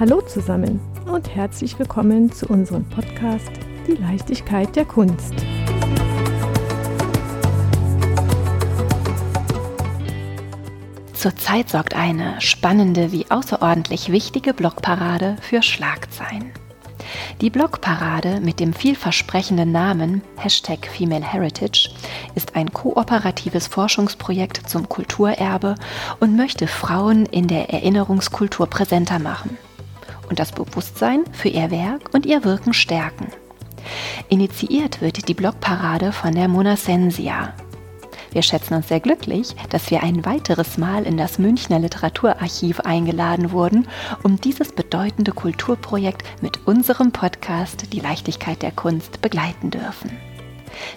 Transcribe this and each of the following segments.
Hallo zusammen und herzlich willkommen zu unserem Podcast Die Leichtigkeit der Kunst. Zurzeit sorgt eine spannende wie außerordentlich wichtige Blogparade für Schlagzeilen. Die Blogparade mit dem vielversprechenden Namen Hashtag Female Heritage ist ein kooperatives Forschungsprojekt zum Kulturerbe und möchte Frauen in der Erinnerungskultur präsenter machen und das Bewusstsein für ihr Werk und ihr Wirken stärken. Initiiert wird die Blogparade von der Mona Sensia, wir schätzen uns sehr glücklich, dass wir ein weiteres Mal in das Münchner Literaturarchiv eingeladen wurden, um dieses bedeutende Kulturprojekt mit unserem Podcast Die Leichtigkeit der Kunst begleiten dürfen.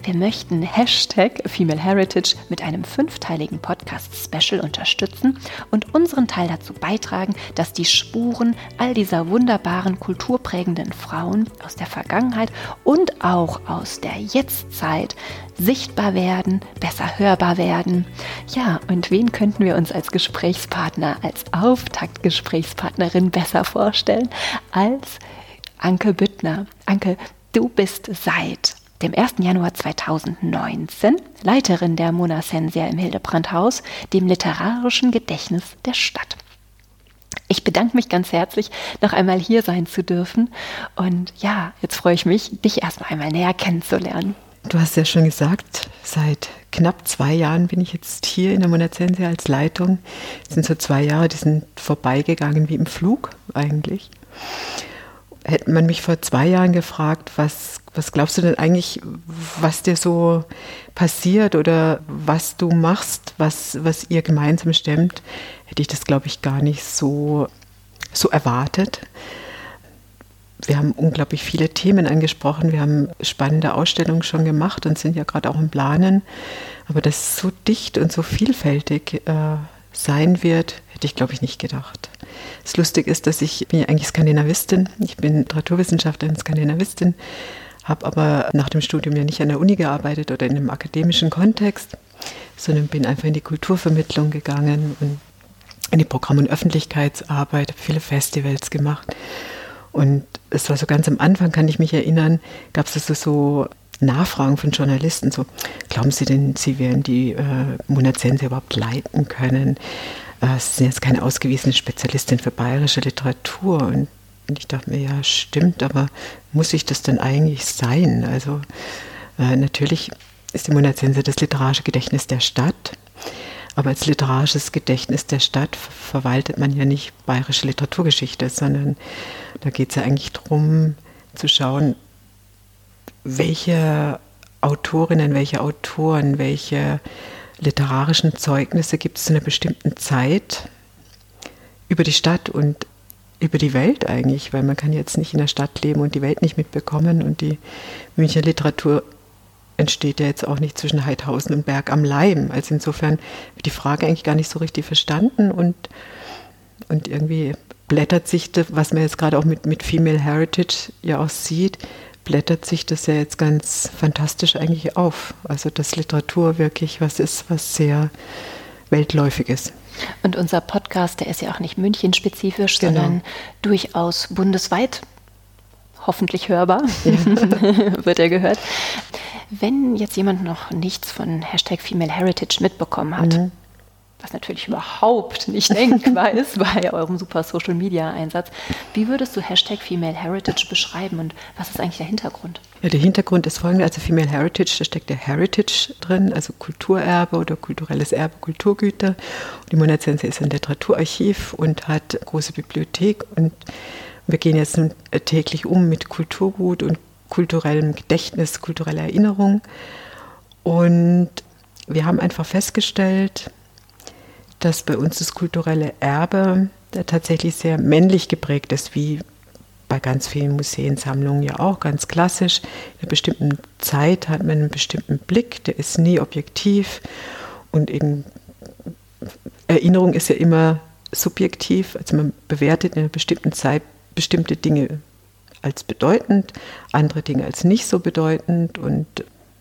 Wir möchten Hashtag Female Heritage mit einem fünfteiligen Podcast-Special unterstützen und unseren Teil dazu beitragen, dass die Spuren all dieser wunderbaren kulturprägenden Frauen aus der Vergangenheit und auch aus der Jetztzeit sichtbar werden, besser hörbar werden. Ja, und wen könnten wir uns als Gesprächspartner, als Auftaktgesprächspartnerin besser vorstellen als Anke Büttner? Anke, du bist seit dem 1. Januar 2019 Leiterin der Mona Sensia im Hildebrandhaus, dem literarischen Gedächtnis der Stadt. Ich bedanke mich ganz herzlich, noch einmal hier sein zu dürfen. Und ja, jetzt freue ich mich, dich erstmal einmal näher kennenzulernen. Du hast ja schon gesagt, seit knapp zwei Jahren bin ich jetzt hier in der Monazensia als Leitung. Es sind so zwei Jahre, die sind vorbeigegangen wie im Flug eigentlich. Hätte man mich vor zwei Jahren gefragt, was, was glaubst du denn eigentlich, was dir so passiert oder was du machst, was, was ihr gemeinsam stemmt, hätte ich das, glaube ich, gar nicht so, so erwartet. Wir haben unglaublich viele Themen angesprochen. Wir haben spannende Ausstellungen schon gemacht und sind ja gerade auch im Planen. Aber dass es so dicht und so vielfältig äh, sein wird, hätte ich, glaube ich, nicht gedacht. Das Lustige ist, dass ich, bin ja eigentlich Skandinavistin, ich bin Literaturwissenschaftlerin, Skandinavistin, habe aber nach dem Studium ja nicht an der Uni gearbeitet oder in einem akademischen Kontext, sondern bin einfach in die Kulturvermittlung gegangen und in die Programm- und Öffentlichkeitsarbeit, habe viele Festivals gemacht. Und es war so ganz am Anfang, kann ich mich erinnern, gab es also so Nachfragen von Journalisten, so, glauben Sie denn, Sie werden die äh, Monazense überhaupt leiten können? Äh, Sie sind jetzt keine ausgewiesene Spezialistin für bayerische Literatur. Und, und ich dachte mir, ja, stimmt, aber muss ich das denn eigentlich sein? Also äh, natürlich ist die Monazense das literarische Gedächtnis der Stadt. Aber als literarisches Gedächtnis der Stadt verwaltet man ja nicht bayerische Literaturgeschichte, sondern da geht es ja eigentlich darum zu schauen, welche Autorinnen, welche Autoren, welche literarischen Zeugnisse gibt es in einer bestimmten Zeit über die Stadt und über die Welt eigentlich, weil man kann jetzt nicht in der Stadt leben und die Welt nicht mitbekommen und die Münchner Literatur entsteht ja jetzt auch nicht zwischen Heidhausen und Berg am Leim. Also insofern wird die Frage eigentlich gar nicht so richtig verstanden und, und irgendwie blättert sich das, was man jetzt gerade auch mit, mit Female Heritage ja auch sieht, blättert sich das ja jetzt ganz fantastisch eigentlich auf. Also dass Literatur wirklich was ist, was sehr weltläufig ist. Und unser Podcast, der ist ja auch nicht München-spezifisch, genau. sondern durchaus bundesweit hoffentlich hörbar, ja. wird er gehört. Wenn jetzt jemand noch nichts von Hashtag Female Heritage mitbekommen hat, mhm was natürlich überhaupt nicht denkbar ist bei eurem super Social Media Einsatz. Wie würdest du Hashtag Female Heritage beschreiben und was ist eigentlich der Hintergrund? Ja, der Hintergrund ist folgender, also Female Heritage, da steckt der Heritage drin, also Kulturerbe oder kulturelles Erbe, Kulturgüter. Und die Monazense ist ein Literaturarchiv und hat eine große Bibliothek und wir gehen jetzt nun täglich um mit Kulturgut und kulturellem Gedächtnis, kultureller Erinnerung. Und wir haben einfach festgestellt, dass bei uns das kulturelle Erbe tatsächlich sehr männlich geprägt ist, wie bei ganz vielen Museensammlungen ja auch, ganz klassisch. In einer bestimmten Zeit hat man einen bestimmten Blick, der ist nie objektiv. Und in Erinnerung ist ja immer subjektiv, also man bewertet in einer bestimmten Zeit bestimmte Dinge als bedeutend, andere Dinge als nicht so bedeutend. Und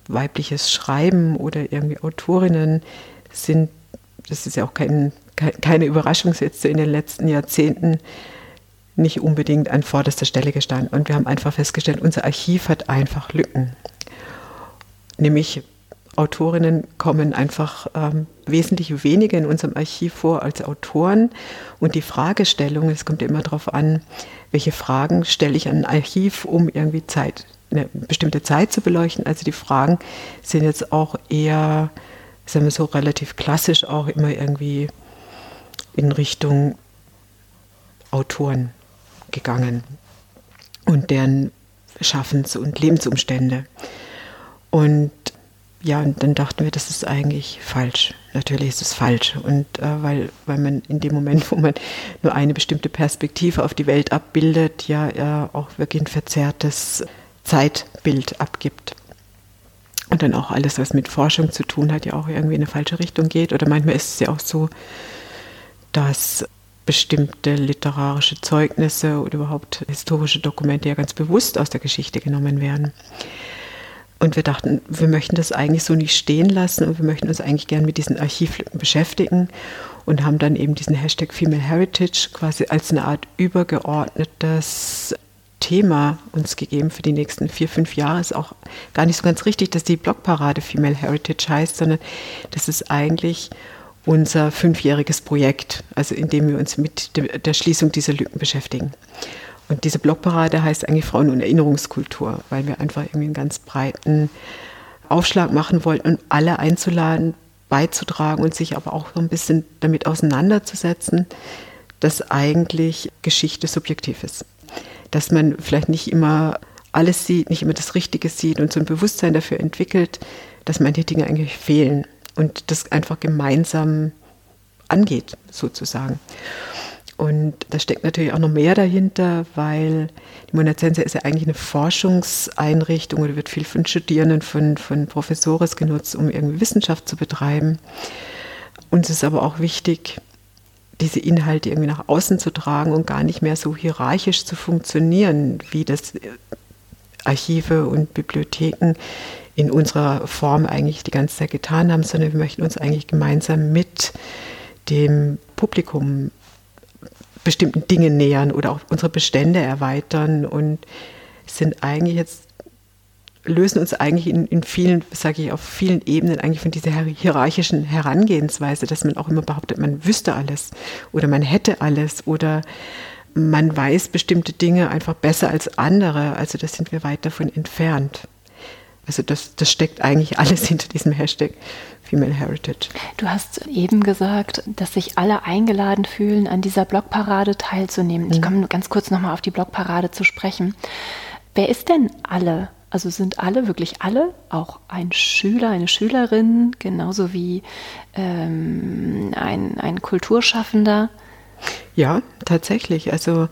weibliches Schreiben oder irgendwie Autorinnen sind das ist ja auch kein, keine Überraschung jetzt in den letzten Jahrzehnten nicht unbedingt an vorderster Stelle gestanden. Und wir haben einfach festgestellt, unser Archiv hat einfach Lücken. Nämlich Autorinnen kommen einfach ähm, wesentlich weniger in unserem Archiv vor als Autoren. Und die Fragestellung, es kommt ja immer darauf an, welche Fragen stelle ich an ein Archiv, um irgendwie Zeit, eine bestimmte Zeit zu beleuchten. Also die Fragen sind jetzt auch eher, sagen wir so, relativ klassisch auch immer irgendwie in Richtung Autoren gegangen und deren Schaffens- und Lebensumstände. Und ja, und dann dachten wir, das ist eigentlich falsch. Natürlich ist es falsch. Und äh, weil, weil man in dem Moment, wo man nur eine bestimmte Perspektive auf die Welt abbildet, ja, ja auch wirklich ein verzerrtes Zeitbild abgibt. Und dann auch alles, was mit Forschung zu tun hat, ja auch irgendwie in eine falsche Richtung geht. Oder manchmal ist es ja auch so, dass bestimmte literarische Zeugnisse oder überhaupt historische Dokumente ja ganz bewusst aus der Geschichte genommen werden. Und wir dachten, wir möchten das eigentlich so nicht stehen lassen und wir möchten uns eigentlich gern mit diesen Archivlücken beschäftigen und haben dann eben diesen Hashtag Female Heritage quasi als eine Art übergeordnetes Thema uns gegeben für die nächsten vier, fünf Jahre. Ist auch gar nicht so ganz richtig, dass die Blogparade Female Heritage heißt, sondern das ist eigentlich unser fünfjähriges Projekt, also in dem wir uns mit der Schließung dieser Lücken beschäftigen. Und diese Blogparade heißt eigentlich Frauen- und Erinnerungskultur, weil wir einfach irgendwie einen ganz breiten Aufschlag machen wollten und alle einzuladen, beizutragen und sich aber auch so ein bisschen damit auseinanderzusetzen, dass eigentlich Geschichte subjektiv ist. Dass man vielleicht nicht immer alles sieht, nicht immer das Richtige sieht und so ein Bewusstsein dafür entwickelt, dass manche Dinge eigentlich fehlen und das einfach gemeinsam angeht, sozusagen. Und da steckt natürlich auch noch mehr dahinter, weil die Monazense ist ja eigentlich eine Forschungseinrichtung oder wird viel von Studierenden, von, von Professores genutzt, um irgendwie Wissenschaft zu betreiben. Uns ist aber auch wichtig, diese Inhalte irgendwie nach außen zu tragen und gar nicht mehr so hierarchisch zu funktionieren, wie das Archive und Bibliotheken in unserer Form eigentlich die ganze Zeit getan haben, sondern wir möchten uns eigentlich gemeinsam mit dem Publikum bestimmten Dingen nähern oder auch unsere Bestände erweitern und sind eigentlich jetzt lösen uns eigentlich in, in vielen, sage ich, auf vielen Ebenen eigentlich von dieser hierarchischen Herangehensweise, dass man auch immer behauptet, man wüsste alles oder man hätte alles oder man weiß bestimmte Dinge einfach besser als andere. Also das sind wir weit davon entfernt. Also das, das steckt eigentlich alles hinter diesem Hashtag Female Heritage. Du hast eben gesagt, dass sich alle eingeladen fühlen, an dieser Blogparade teilzunehmen. Mhm. Ich komme ganz kurz nochmal auf die Blogparade zu sprechen. Wer ist denn alle? Also sind alle, wirklich alle, auch ein Schüler, eine Schülerin, genauso wie ähm, ein, ein Kulturschaffender? Ja, tatsächlich. Also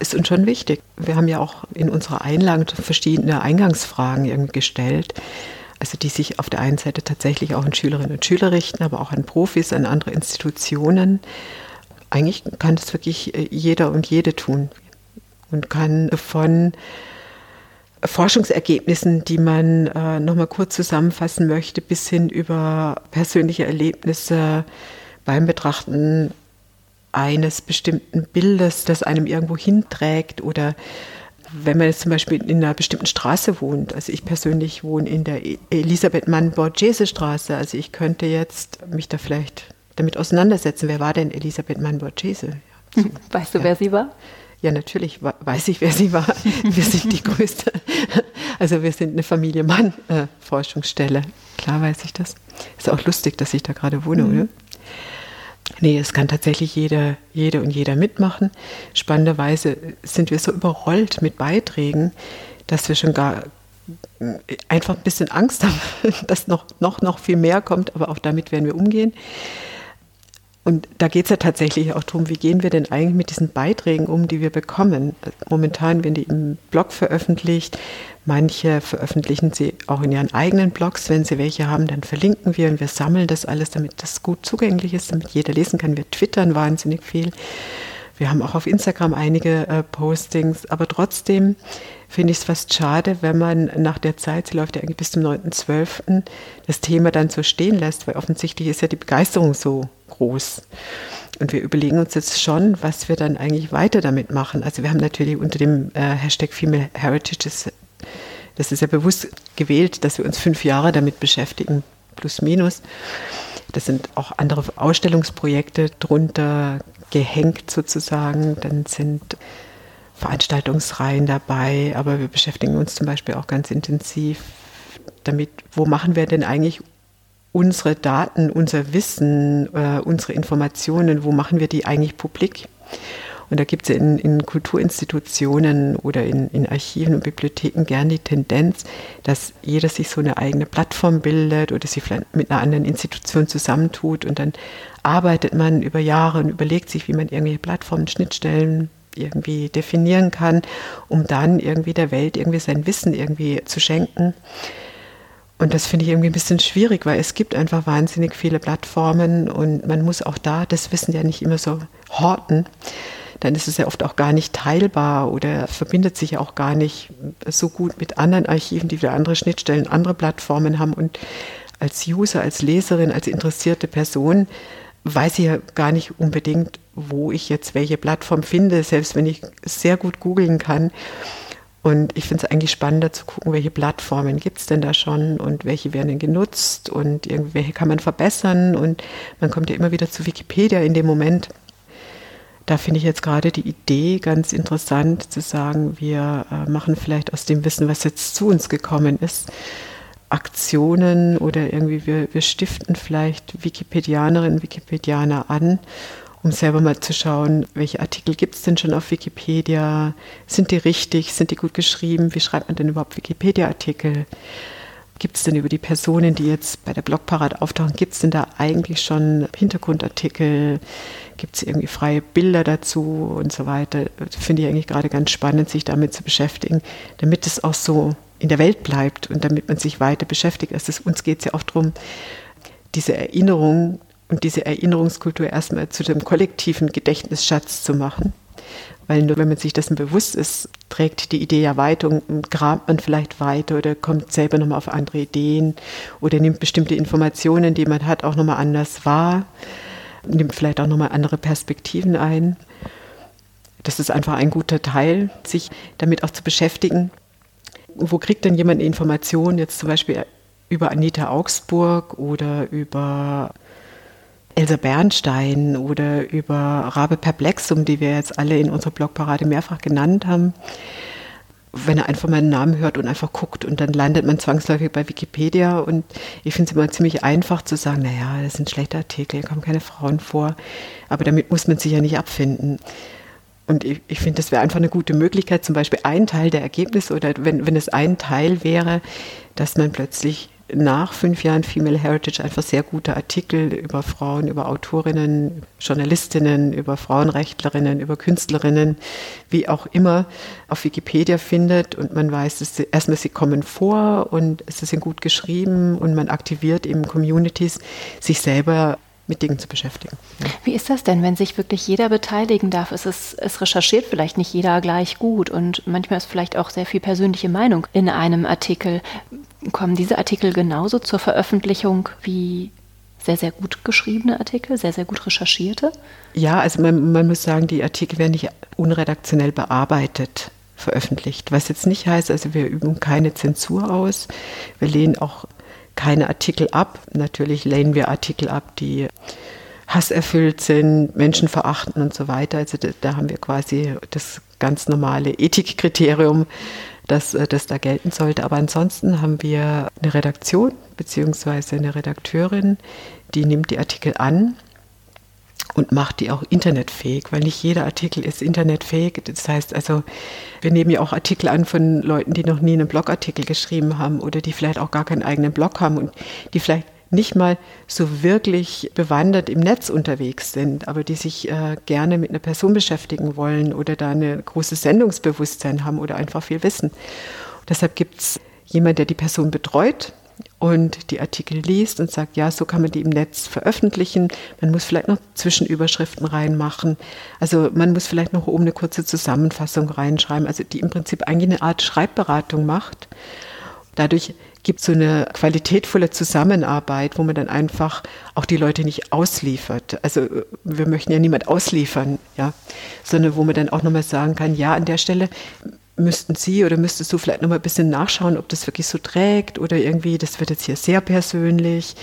ist uns schon wichtig. Wir haben ja auch in unserer Einladung verschiedene Eingangsfragen gestellt also die sich auf der einen Seite tatsächlich auch an Schülerinnen und Schüler richten, aber auch an Profis, an andere Institutionen. Eigentlich kann das wirklich äh, jeder und jede tun und kann von Forschungsergebnissen, die man äh, nochmal kurz zusammenfassen möchte, bis hin über persönliche Erlebnisse beim Betrachten eines bestimmten Bildes, das einem irgendwo hinträgt oder wenn man jetzt zum Beispiel in einer bestimmten Straße wohnt, also ich persönlich wohne in der Elisabeth Mann-Borghese Straße, also ich könnte jetzt mich da vielleicht damit auseinandersetzen. Wer war denn Elisabeth Mann-Borghese? So, weißt du, ja. wer sie war? Ja, natürlich weiß ich, wer sie war. Wir sind die größte, also wir sind eine Familie Mann-Forschungsstelle. Äh, Klar weiß ich das. Ist auch lustig, dass ich da gerade wohne, mhm. oder? Nee, es kann tatsächlich jeder, jede und jeder mitmachen. Spannenderweise sind wir so überrollt mit Beiträgen, dass wir schon gar einfach ein bisschen Angst haben, dass noch, noch, noch viel mehr kommt, aber auch damit werden wir umgehen. Und da geht es ja tatsächlich auch darum, wie gehen wir denn eigentlich mit diesen Beiträgen um, die wir bekommen. Momentan werden die im Blog veröffentlicht. Manche veröffentlichen sie auch in ihren eigenen Blogs. Wenn sie welche haben, dann verlinken wir und wir sammeln das alles, damit das gut zugänglich ist, damit jeder lesen kann. Wir twittern wahnsinnig viel. Wir haben auch auf Instagram einige äh, Postings, aber trotzdem finde ich es fast schade, wenn man nach der Zeit, sie läuft ja eigentlich bis zum 9.12., das Thema dann so stehen lässt, weil offensichtlich ist ja die Begeisterung so groß. Und wir überlegen uns jetzt schon, was wir dann eigentlich weiter damit machen. Also wir haben natürlich unter dem äh, Hashtag Female Heritage, das, das ist ja bewusst gewählt, dass wir uns fünf Jahre damit beschäftigen, plus minus. Das sind auch andere Ausstellungsprojekte drunter gehängt sozusagen. Dann sind Veranstaltungsreihen dabei, aber wir beschäftigen uns zum Beispiel auch ganz intensiv damit, wo machen wir denn eigentlich unsere Daten, unser Wissen, äh, unsere Informationen, wo machen wir die eigentlich publik? Und da gibt es in, in, Kulturinstitutionen oder in, in, Archiven und Bibliotheken gern die Tendenz, dass jeder sich so eine eigene Plattform bildet oder sich vielleicht mit einer anderen Institution zusammentut und dann arbeitet man über Jahre und überlegt sich, wie man irgendwelche Plattformen, Schnittstellen irgendwie definieren kann, um dann irgendwie der Welt irgendwie sein Wissen irgendwie zu schenken. Und das finde ich irgendwie ein bisschen schwierig, weil es gibt einfach wahnsinnig viele Plattformen und man muss auch da das Wissen ja nicht immer so horten. Dann ist es ja oft auch gar nicht teilbar oder verbindet sich auch gar nicht so gut mit anderen Archiven, die wieder andere Schnittstellen, andere Plattformen haben. Und als User, als Leserin, als interessierte Person weiß ich ja gar nicht unbedingt, wo ich jetzt welche Plattform finde, selbst wenn ich sehr gut googeln kann. Und ich finde es eigentlich spannender zu gucken, welche Plattformen gibt es denn da schon und welche werden denn genutzt und welche kann man verbessern. Und man kommt ja immer wieder zu Wikipedia in dem Moment. Da finde ich jetzt gerade die Idee ganz interessant zu sagen, wir äh, machen vielleicht aus dem Wissen, was jetzt zu uns gekommen ist, Aktionen oder irgendwie wir, wir stiften vielleicht Wikipedianerinnen, Wikipedianer an um selber mal zu schauen, welche Artikel gibt es denn schon auf Wikipedia? Sind die richtig? Sind die gut geschrieben? Wie schreibt man denn überhaupt Wikipedia-Artikel? Gibt es denn über die Personen, die jetzt bei der Blogparade auftauchen, gibt es denn da eigentlich schon Hintergrundartikel? Gibt es irgendwie freie Bilder dazu und so weiter? Finde ich eigentlich gerade ganz spannend, sich damit zu beschäftigen, damit es auch so in der Welt bleibt und damit man sich weiter beschäftigt. Also uns geht es ja auch darum, diese Erinnerung und diese Erinnerungskultur erstmal zu dem kollektiven Gedächtnisschatz zu machen. Weil nur wenn man sich dessen bewusst ist, trägt die Idee ja weiter und kramt man vielleicht weiter oder kommt selber nochmal auf andere Ideen oder nimmt bestimmte Informationen, die man hat, auch nochmal anders wahr, nimmt vielleicht auch nochmal andere Perspektiven ein. Das ist einfach ein guter Teil, sich damit auch zu beschäftigen. Wo kriegt denn jemand Informationen, jetzt zum Beispiel über Anita Augsburg oder über Elsa Bernstein oder über Rabe Perplexum, die wir jetzt alle in unserer Blogparade mehrfach genannt haben. Wenn er einfach mal einen Namen hört und einfach guckt und dann landet man zwangsläufig bei Wikipedia und ich finde es immer ziemlich einfach zu sagen, naja, das sind schlechte Artikel, kommen keine Frauen vor, aber damit muss man sich ja nicht abfinden. Und ich, ich finde, das wäre einfach eine gute Möglichkeit, zum Beispiel ein Teil der Ergebnisse oder wenn, wenn es ein Teil wäre, dass man plötzlich nach fünf Jahren Female Heritage einfach sehr gute Artikel über Frauen, über Autorinnen, Journalistinnen, über Frauenrechtlerinnen, über Künstlerinnen, wie auch immer, auf Wikipedia findet und man weiß, dass sie, erstmal sie kommen vor und es sind gut geschrieben und man aktiviert eben Communities, sich selber mit Dingen zu beschäftigen. Wie ist das denn, wenn sich wirklich jeder beteiligen darf? Es, ist, es recherchiert vielleicht nicht jeder gleich gut und manchmal ist vielleicht auch sehr viel persönliche Meinung in einem Artikel. Kommen diese Artikel genauso zur Veröffentlichung wie sehr, sehr gut geschriebene Artikel, sehr, sehr gut recherchierte? Ja, also man, man muss sagen, die Artikel werden nicht unredaktionell bearbeitet veröffentlicht. Was jetzt nicht heißt, also wir üben keine Zensur aus. Wir lehnen auch keine Artikel ab. Natürlich lehnen wir Artikel ab, die hasserfüllt sind, Menschen verachten und so weiter. Also da, da haben wir quasi das ganz normale Ethikkriterium, das, äh, das da gelten sollte. Aber ansonsten haben wir eine Redaktion beziehungsweise eine Redakteurin, die nimmt die Artikel an und macht die auch internetfähig, weil nicht jeder Artikel ist internetfähig. Das heißt also, wir nehmen ja auch Artikel an von Leuten, die noch nie einen Blogartikel geschrieben haben oder die vielleicht auch gar keinen eigenen Blog haben und die vielleicht nicht mal so wirklich bewandert im Netz unterwegs sind, aber die sich äh, gerne mit einer Person beschäftigen wollen oder da ein großes Sendungsbewusstsein haben oder einfach viel wissen. Und deshalb gibt es jemand, der die Person betreut und die Artikel liest und sagt, ja, so kann man die im Netz veröffentlichen. Man muss vielleicht noch Zwischenüberschriften reinmachen. Also man muss vielleicht noch oben eine kurze Zusammenfassung reinschreiben, also die im Prinzip eigentlich eine Art Schreibberatung macht. Dadurch gibt so eine qualitätvolle Zusammenarbeit, wo man dann einfach auch die Leute nicht ausliefert. Also wir möchten ja niemand ausliefern, ja, sondern wo man dann auch nochmal sagen kann, ja, an der Stelle müssten Sie oder müsstest du vielleicht nochmal ein bisschen nachschauen, ob das wirklich so trägt oder irgendwie, das wird jetzt hier sehr persönlich.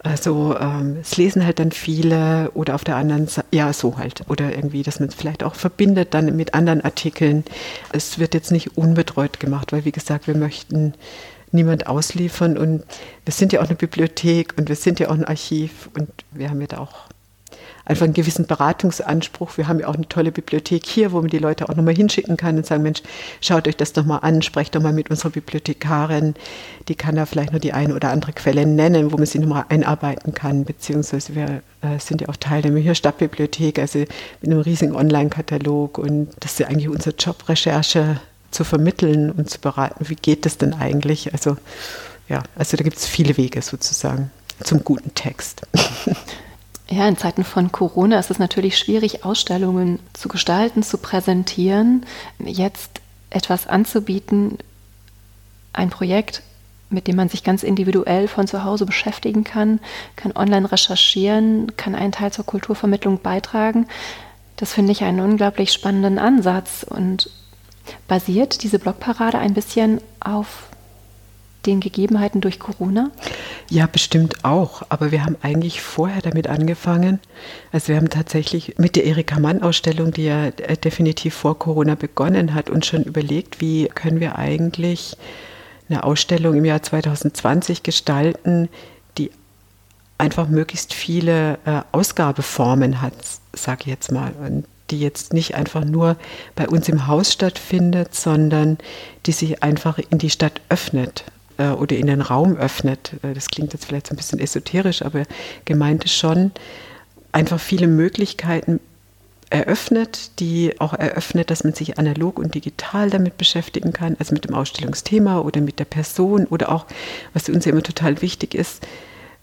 Also ähm, es lesen halt dann viele oder auf der anderen Seite, ja, so halt. Oder irgendwie, dass man es vielleicht auch verbindet dann mit anderen Artikeln. Es wird jetzt nicht unbetreut gemacht, weil wie gesagt, wir möchten niemand ausliefern und wir sind ja auch eine Bibliothek und wir sind ja auch ein Archiv und wir haben ja da auch einfach einen gewissen Beratungsanspruch. Wir haben ja auch eine tolle Bibliothek hier, wo man die Leute auch nochmal hinschicken kann und sagen, Mensch, schaut euch das doch mal an, sprecht doch mal mit unserer Bibliothekarin. Die kann da vielleicht nur die eine oder andere Quelle nennen, wo man sie nochmal einarbeiten kann, beziehungsweise wir äh, sind ja auch Teil der Münchner Stadtbibliothek, also mit einem riesigen Online-Katalog und das ist ja eigentlich unser Job, Recherche zu vermitteln und zu beraten, wie geht das denn eigentlich? Also ja, also da gibt es viele Wege sozusagen zum guten Text. Ja, in Zeiten von Corona ist es natürlich schwierig, Ausstellungen zu gestalten, zu präsentieren, jetzt etwas anzubieten, ein Projekt, mit dem man sich ganz individuell von zu Hause beschäftigen kann, kann online recherchieren, kann einen Teil zur Kulturvermittlung beitragen. Das finde ich einen unglaublich spannenden Ansatz und basiert diese Blogparade ein bisschen auf den Gegebenheiten durch Corona? Ja, bestimmt auch. Aber wir haben eigentlich vorher damit angefangen. Also wir haben tatsächlich mit der Erika Mann-Ausstellung, die ja äh, definitiv vor Corona begonnen hat, uns schon überlegt, wie können wir eigentlich eine Ausstellung im Jahr 2020 gestalten, die einfach möglichst viele äh, Ausgabeformen hat, sage ich jetzt mal. Und die jetzt nicht einfach nur bei uns im Haus stattfindet, sondern die sich einfach in die Stadt öffnet äh, oder in den Raum öffnet. Äh, das klingt jetzt vielleicht so ein bisschen esoterisch, aber gemeint ist schon, einfach viele Möglichkeiten eröffnet, die auch eröffnet, dass man sich analog und digital damit beschäftigen kann, also mit dem Ausstellungsthema oder mit der Person oder auch, was uns immer total wichtig ist,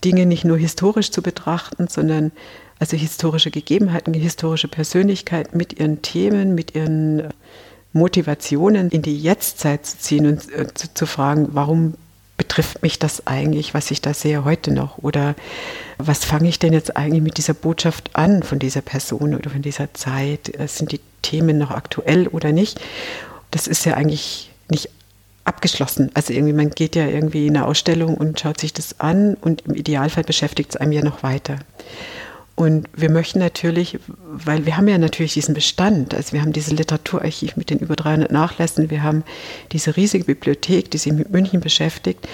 Dinge nicht nur historisch zu betrachten, sondern also historische Gegebenheiten, historische Persönlichkeiten mit ihren Themen, mit ihren Motivationen in die Jetztzeit zu ziehen und äh, zu, zu fragen, warum betrifft mich das eigentlich, was ich da sehe heute noch? Oder was fange ich denn jetzt eigentlich mit dieser Botschaft an von dieser Person oder von dieser Zeit? Sind die Themen noch aktuell oder nicht? Das ist ja eigentlich nicht abgeschlossen. Also irgendwie, man geht ja irgendwie in eine Ausstellung und schaut sich das an und im Idealfall beschäftigt es einem ja noch weiter. Und wir möchten natürlich, weil wir haben ja natürlich diesen Bestand, also wir haben dieses Literaturarchiv mit den über 300 Nachlässen, wir haben diese riesige Bibliothek, die sich mit München beschäftigt.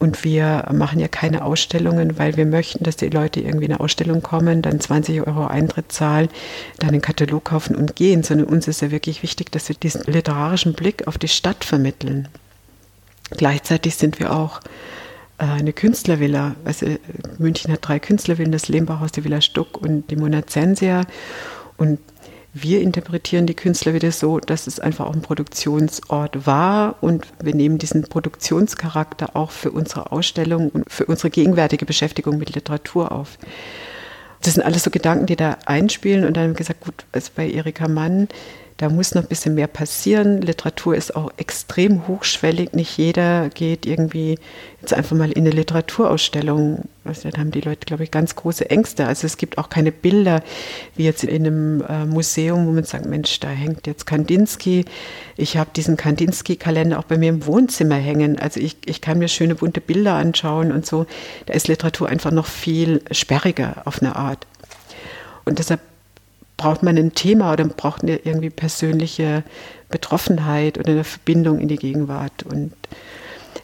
Und wir machen ja keine Ausstellungen, weil wir möchten, dass die Leute irgendwie in eine Ausstellung kommen, dann 20 Euro Eintritt zahlen, dann einen Katalog kaufen und gehen, sondern uns ist ja wirklich wichtig, dass wir diesen literarischen Blick auf die Stadt vermitteln. Gleichzeitig sind wir auch äh, eine Künstlervilla. Also München hat drei Künstlervillen, das Lehmbachhaus, die Villa Stuck und die Monazensia. Und wir interpretieren die Künstlervilla so, dass es einfach auch ein Produktionsort war und wir nehmen diesen Produktionscharakter auch für unsere Ausstellung und für unsere gegenwärtige Beschäftigung mit Literatur auf. Das sind alles so Gedanken, die da einspielen und dann haben wir gesagt, gut, also bei Erika Mann da muss noch ein bisschen mehr passieren. Literatur ist auch extrem hochschwellig. Nicht jeder geht irgendwie jetzt einfach mal in eine Literaturausstellung. Also da haben die Leute, glaube ich, ganz große Ängste. Also es gibt auch keine Bilder wie jetzt in einem äh, Museum, wo man sagt, Mensch, da hängt jetzt Kandinsky. Ich habe diesen Kandinsky-Kalender auch bei mir im Wohnzimmer hängen. Also ich, ich kann mir schöne bunte Bilder anschauen und so. Da ist Literatur einfach noch viel sperriger auf eine Art. Und deshalb braucht man ein Thema oder braucht eine irgendwie persönliche Betroffenheit oder eine Verbindung in die Gegenwart. Und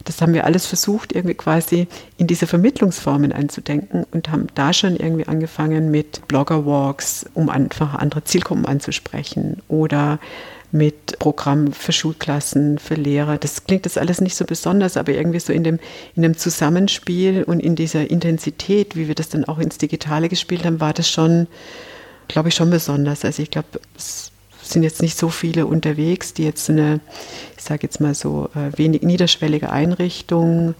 das haben wir alles versucht, irgendwie quasi in diese Vermittlungsformen einzudenken und haben da schon irgendwie angefangen mit Blogger-Walks, um einfach andere Zielgruppen anzusprechen oder mit Programmen für Schulklassen, für Lehrer. Das klingt das alles nicht so besonders, aber irgendwie so in dem, in dem Zusammenspiel und in dieser Intensität, wie wir das dann auch ins Digitale gespielt haben, war das schon glaube ich, schon besonders. Also ich glaube, es sind jetzt nicht so viele unterwegs, die jetzt eine, ich sage jetzt mal so, äh, wenig niederschwellige Einrichtung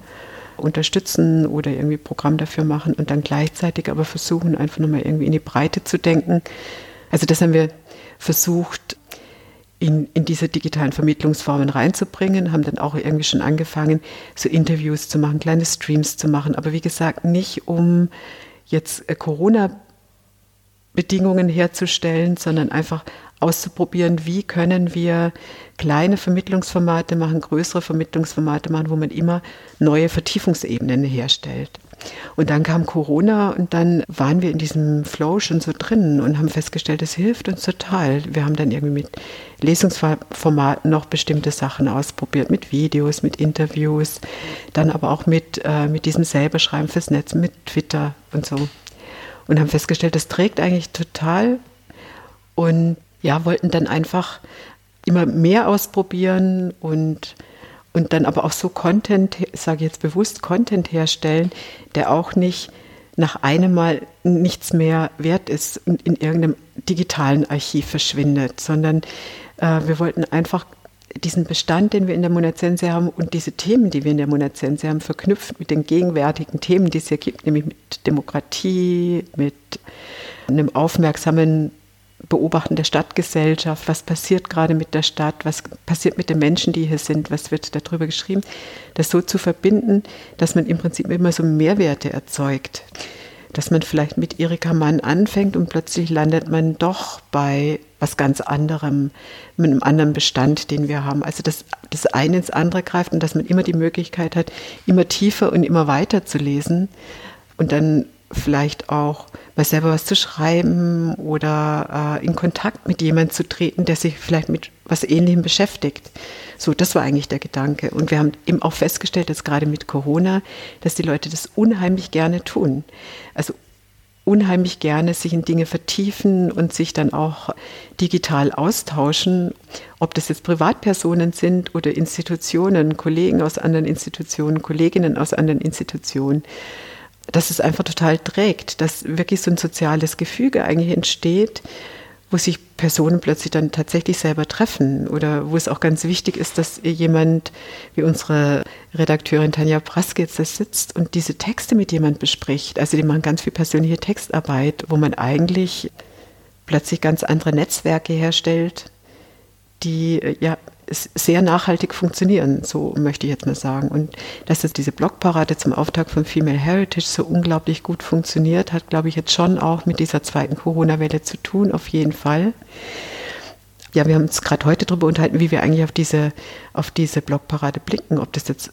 unterstützen oder irgendwie Programm dafür machen und dann gleichzeitig aber versuchen, einfach nochmal irgendwie in die Breite zu denken. Also das haben wir versucht, in, in diese digitalen Vermittlungsformen reinzubringen, haben dann auch irgendwie schon angefangen, so Interviews zu machen, kleine Streams zu machen. Aber wie gesagt, nicht um jetzt äh, Corona-Bedingungen herzustellen, sondern einfach auszuprobieren, wie können wir kleine Vermittlungsformate machen, größere Vermittlungsformate machen, wo man immer neue Vertiefungsebenen herstellt. Und dann kam Corona und dann waren wir in diesem Flow schon so drin und haben festgestellt, es hilft uns total. Wir haben dann irgendwie mit Lesungsformaten noch bestimmte Sachen ausprobiert, mit Videos, mit Interviews, dann aber auch mit, äh, mit diesem selber Schreiben fürs Netz, mit Twitter und so. Und haben festgestellt, das trägt eigentlich total. Und ja, wollten dann einfach immer mehr ausprobieren und und dann aber auch so Content, sage ich jetzt bewusst, Content herstellen, der auch nicht nach einem Mal nichts mehr wert ist und in irgendeinem digitalen Archiv verschwindet, sondern äh, wir wollten einfach diesen Bestand, den wir in der Monazense haben und diese Themen, die wir in der Monazense haben, verknüpft mit den gegenwärtigen Themen, die es hier gibt, nämlich mit Demokratie, mit einem aufmerksamen Beobachten der Stadtgesellschaft, was passiert gerade mit der Stadt, was passiert mit den Menschen, die hier sind, was wird darüber geschrieben, das so zu verbinden, dass man im Prinzip immer so Mehrwerte erzeugt. Dass man vielleicht mit Erika Mann anfängt und plötzlich landet man doch bei was ganz anderem, mit einem anderen Bestand, den wir haben. Also dass das eine ins andere greift und dass man immer die Möglichkeit hat, immer tiefer und immer weiter zu lesen und dann vielleicht auch mal selber was zu schreiben oder äh, in Kontakt mit jemandem zu treten, der sich vielleicht mit was Ähnlichem beschäftigt. So, das war eigentlich der Gedanke. Und wir haben eben auch festgestellt, dass gerade mit Corona, dass die Leute das unheimlich gerne tun. Also unheimlich gerne sich in Dinge vertiefen und sich dann auch digital austauschen, ob das jetzt Privatpersonen sind oder Institutionen, Kollegen aus anderen Institutionen, Kolleginnen aus anderen Institutionen dass es einfach total trägt, dass wirklich so ein soziales Gefüge eigentlich entsteht, wo sich Personen plötzlich dann tatsächlich selber treffen oder wo es auch ganz wichtig ist, dass jemand wie unsere Redakteurin Tanja Praskitz da sitzt und diese Texte mit jemand bespricht. Also die machen ganz viel persönliche Textarbeit, wo man eigentlich plötzlich ganz andere Netzwerke herstellt, die ja sehr nachhaltig funktionieren, so möchte ich jetzt mal sagen. Und dass jetzt diese Blogparade zum Auftakt von Female Heritage so unglaublich gut funktioniert, hat, glaube ich, jetzt schon auch mit dieser zweiten Corona-Welle zu tun, auf jeden Fall. Ja, wir haben uns gerade heute darüber unterhalten, wie wir eigentlich auf diese, auf diese Blogparade blicken, ob das jetzt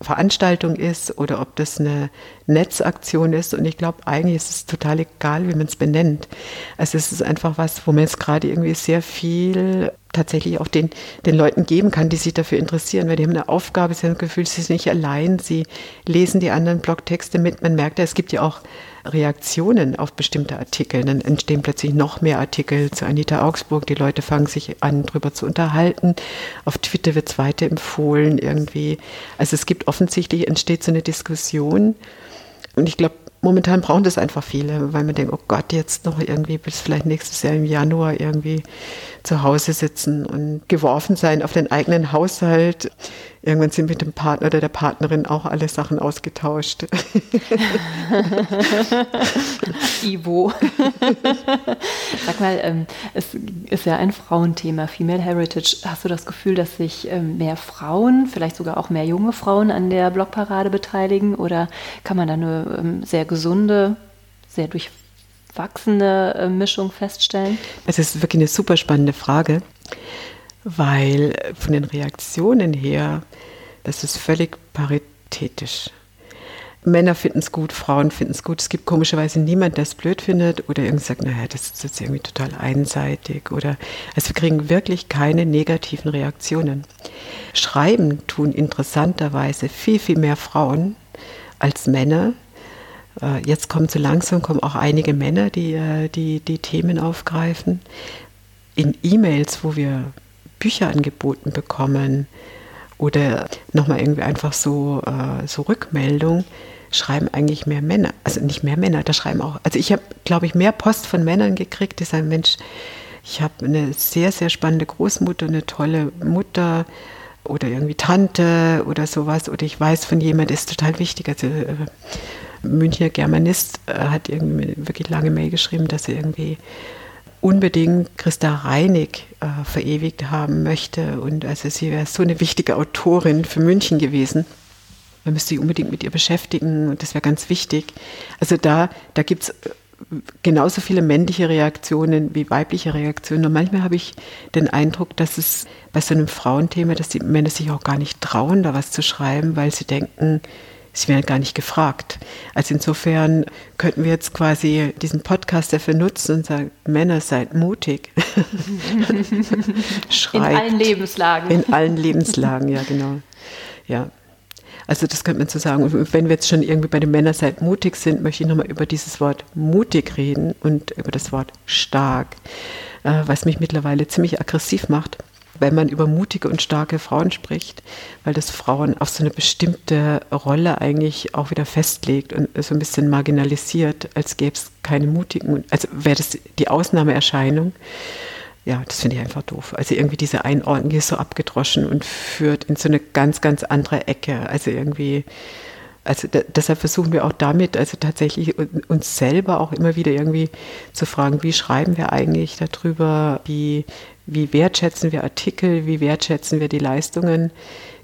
Veranstaltung ist oder ob das eine Netzaktion ist. Und ich glaube, eigentlich ist es total egal, wie man es benennt. Also es ist einfach was, wo man jetzt gerade irgendwie sehr viel tatsächlich auch den, den Leuten geben kann, die sich dafür interessieren, weil die haben eine Aufgabe, sie haben das Gefühl, sie sind nicht allein, sie lesen die anderen Blogtexte mit. Man merkt ja, es gibt ja auch Reaktionen auf bestimmte Artikel. Dann entstehen plötzlich noch mehr Artikel zu Anita Augsburg. Die Leute fangen sich an, darüber zu unterhalten. Auf Twitter wird es weiterempfohlen irgendwie. Also es gibt offensichtlich, entsteht so eine Diskussion. Und ich glaube, momentan brauchen das einfach viele, weil man denkt, oh Gott, jetzt noch irgendwie bis vielleicht nächstes Jahr im Januar irgendwie zu Hause sitzen und geworfen sein auf den eigenen Haushalt. Irgendwann sind mit dem Partner oder der Partnerin auch alle Sachen ausgetauscht. Ivo. Sag mal, ähm, es ist ja ein Frauenthema, Female Heritage. Hast du das Gefühl, dass sich ähm, mehr Frauen, vielleicht sogar auch mehr junge Frauen an der Blogparade beteiligen? Oder kann man da eine ähm, sehr gesunde, sehr durchwachsene äh, Mischung feststellen? Es ist wirklich eine super spannende Frage, weil von den Reaktionen her, das ist völlig paritätisch. Männer finden es gut, Frauen finden es gut. Es gibt komischerweise niemand, der es blöd findet oder irgendwie sagt, naja, das ist jetzt irgendwie total einseitig oder also wir kriegen wirklich keine negativen Reaktionen. Schreiben tun interessanterweise viel, viel mehr Frauen als Männer. Äh, jetzt kommen so langsam kommen auch einige Männer, die äh, die, die Themen aufgreifen. In E-Mails, wo wir Bücher angeboten bekommen oder nochmal irgendwie einfach so, äh, so Rückmeldung, schreiben eigentlich mehr Männer. Also nicht mehr Männer, da schreiben auch. Also ich habe, glaube ich, mehr Post von Männern gekriegt, die sagen, Mensch, ich habe eine sehr, sehr spannende Großmutter, eine tolle Mutter oder irgendwie Tante oder sowas. Oder ich weiß von jemand, ist total wichtig. Also äh, Münchner Germanist äh, hat irgendwie wirklich lange Mail geschrieben, dass er irgendwie unbedingt Christa Reinig äh, verewigt haben möchte. Und also sie wäre so eine wichtige Autorin für München gewesen. Man müsste sich unbedingt mit ihr beschäftigen und das wäre ganz wichtig. Also da, da gibt es genauso viele männliche Reaktionen wie weibliche Reaktionen. Und manchmal habe ich den Eindruck, dass es bei so einem Frauenthema, dass die Männer sich auch gar nicht trauen, da was zu schreiben, weil sie denken, sie werden gar nicht gefragt. Also insofern könnten wir jetzt quasi diesen Podcast dafür nutzen und sagen, Männer, seid mutig. Schreibt. In allen Lebenslagen. In allen Lebenslagen, ja, genau. Ja. Also das könnte man so sagen. Und wenn wir jetzt schon irgendwie bei den Männerseite mutig sind, möchte ich nochmal über dieses Wort mutig reden und über das Wort stark, äh, was mich mittlerweile ziemlich aggressiv macht wenn man über mutige und starke Frauen spricht, weil das Frauen auf so eine bestimmte Rolle eigentlich auch wieder festlegt und so ein bisschen marginalisiert, als gäbe es keine mutigen, also wäre das die Ausnahmeerscheinung ja, das finde ich einfach doof. Also irgendwie diese Einordnung ist so abgedroschen und führt in so eine ganz, ganz andere Ecke. Also irgendwie, also da, deshalb versuchen wir auch damit, also tatsächlich uns selber auch immer wieder irgendwie zu fragen, wie schreiben wir eigentlich darüber, wie, wie wertschätzen wir Artikel, wie wertschätzen wir die Leistungen,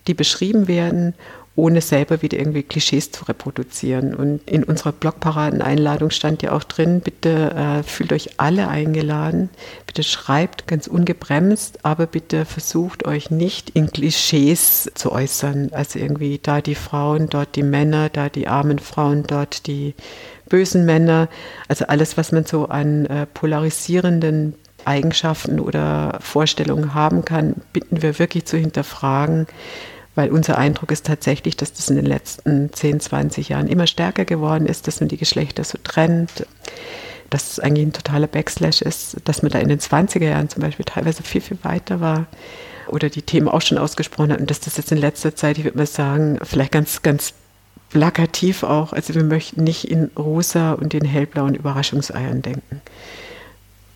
die beschrieben werden ohne selber wieder irgendwie Klischees zu reproduzieren. Und in unserer Blogparaden-Einladung stand ja auch drin, bitte äh, fühlt euch alle eingeladen, bitte schreibt ganz ungebremst, aber bitte versucht euch nicht in Klischees zu äußern. Also irgendwie da die Frauen, dort die Männer, da die armen Frauen, dort die bösen Männer. Also alles, was man so an äh, polarisierenden Eigenschaften oder Vorstellungen haben kann, bitten wir wirklich zu hinterfragen weil unser Eindruck ist tatsächlich, dass das in den letzten 10, 20 Jahren immer stärker geworden ist, dass man die Geschlechter so trennt, dass es eigentlich ein totaler Backslash ist, dass man da in den 20er Jahren zum Beispiel teilweise viel, viel weiter war oder die Themen auch schon ausgesprochen hat und dass das jetzt in letzter Zeit, ich würde mal sagen, vielleicht ganz, ganz plakativ auch, also wir möchten nicht in rosa und in hellblauen Überraschungseiern denken.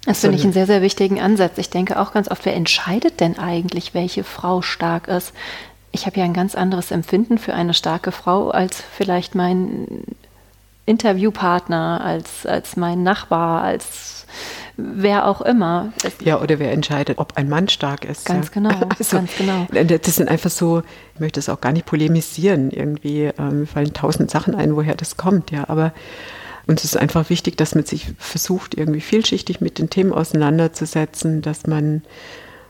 Das finde ich einen sehr, sehr wichtigen Ansatz. Ich denke auch ganz oft, wer entscheidet denn eigentlich, welche Frau stark ist? ich habe ja ein ganz anderes Empfinden für eine starke Frau als vielleicht mein Interviewpartner, als, als mein Nachbar, als wer auch immer. Ja, oder wer entscheidet, ob ein Mann stark ist. Ganz ja. genau, also, ganz genau. Das sind einfach so, ich möchte es auch gar nicht polemisieren, irgendwie ähm, mir fallen tausend Sachen ein, woher das kommt, ja, aber uns ist einfach wichtig, dass man sich versucht, irgendwie vielschichtig mit den Themen auseinanderzusetzen, dass man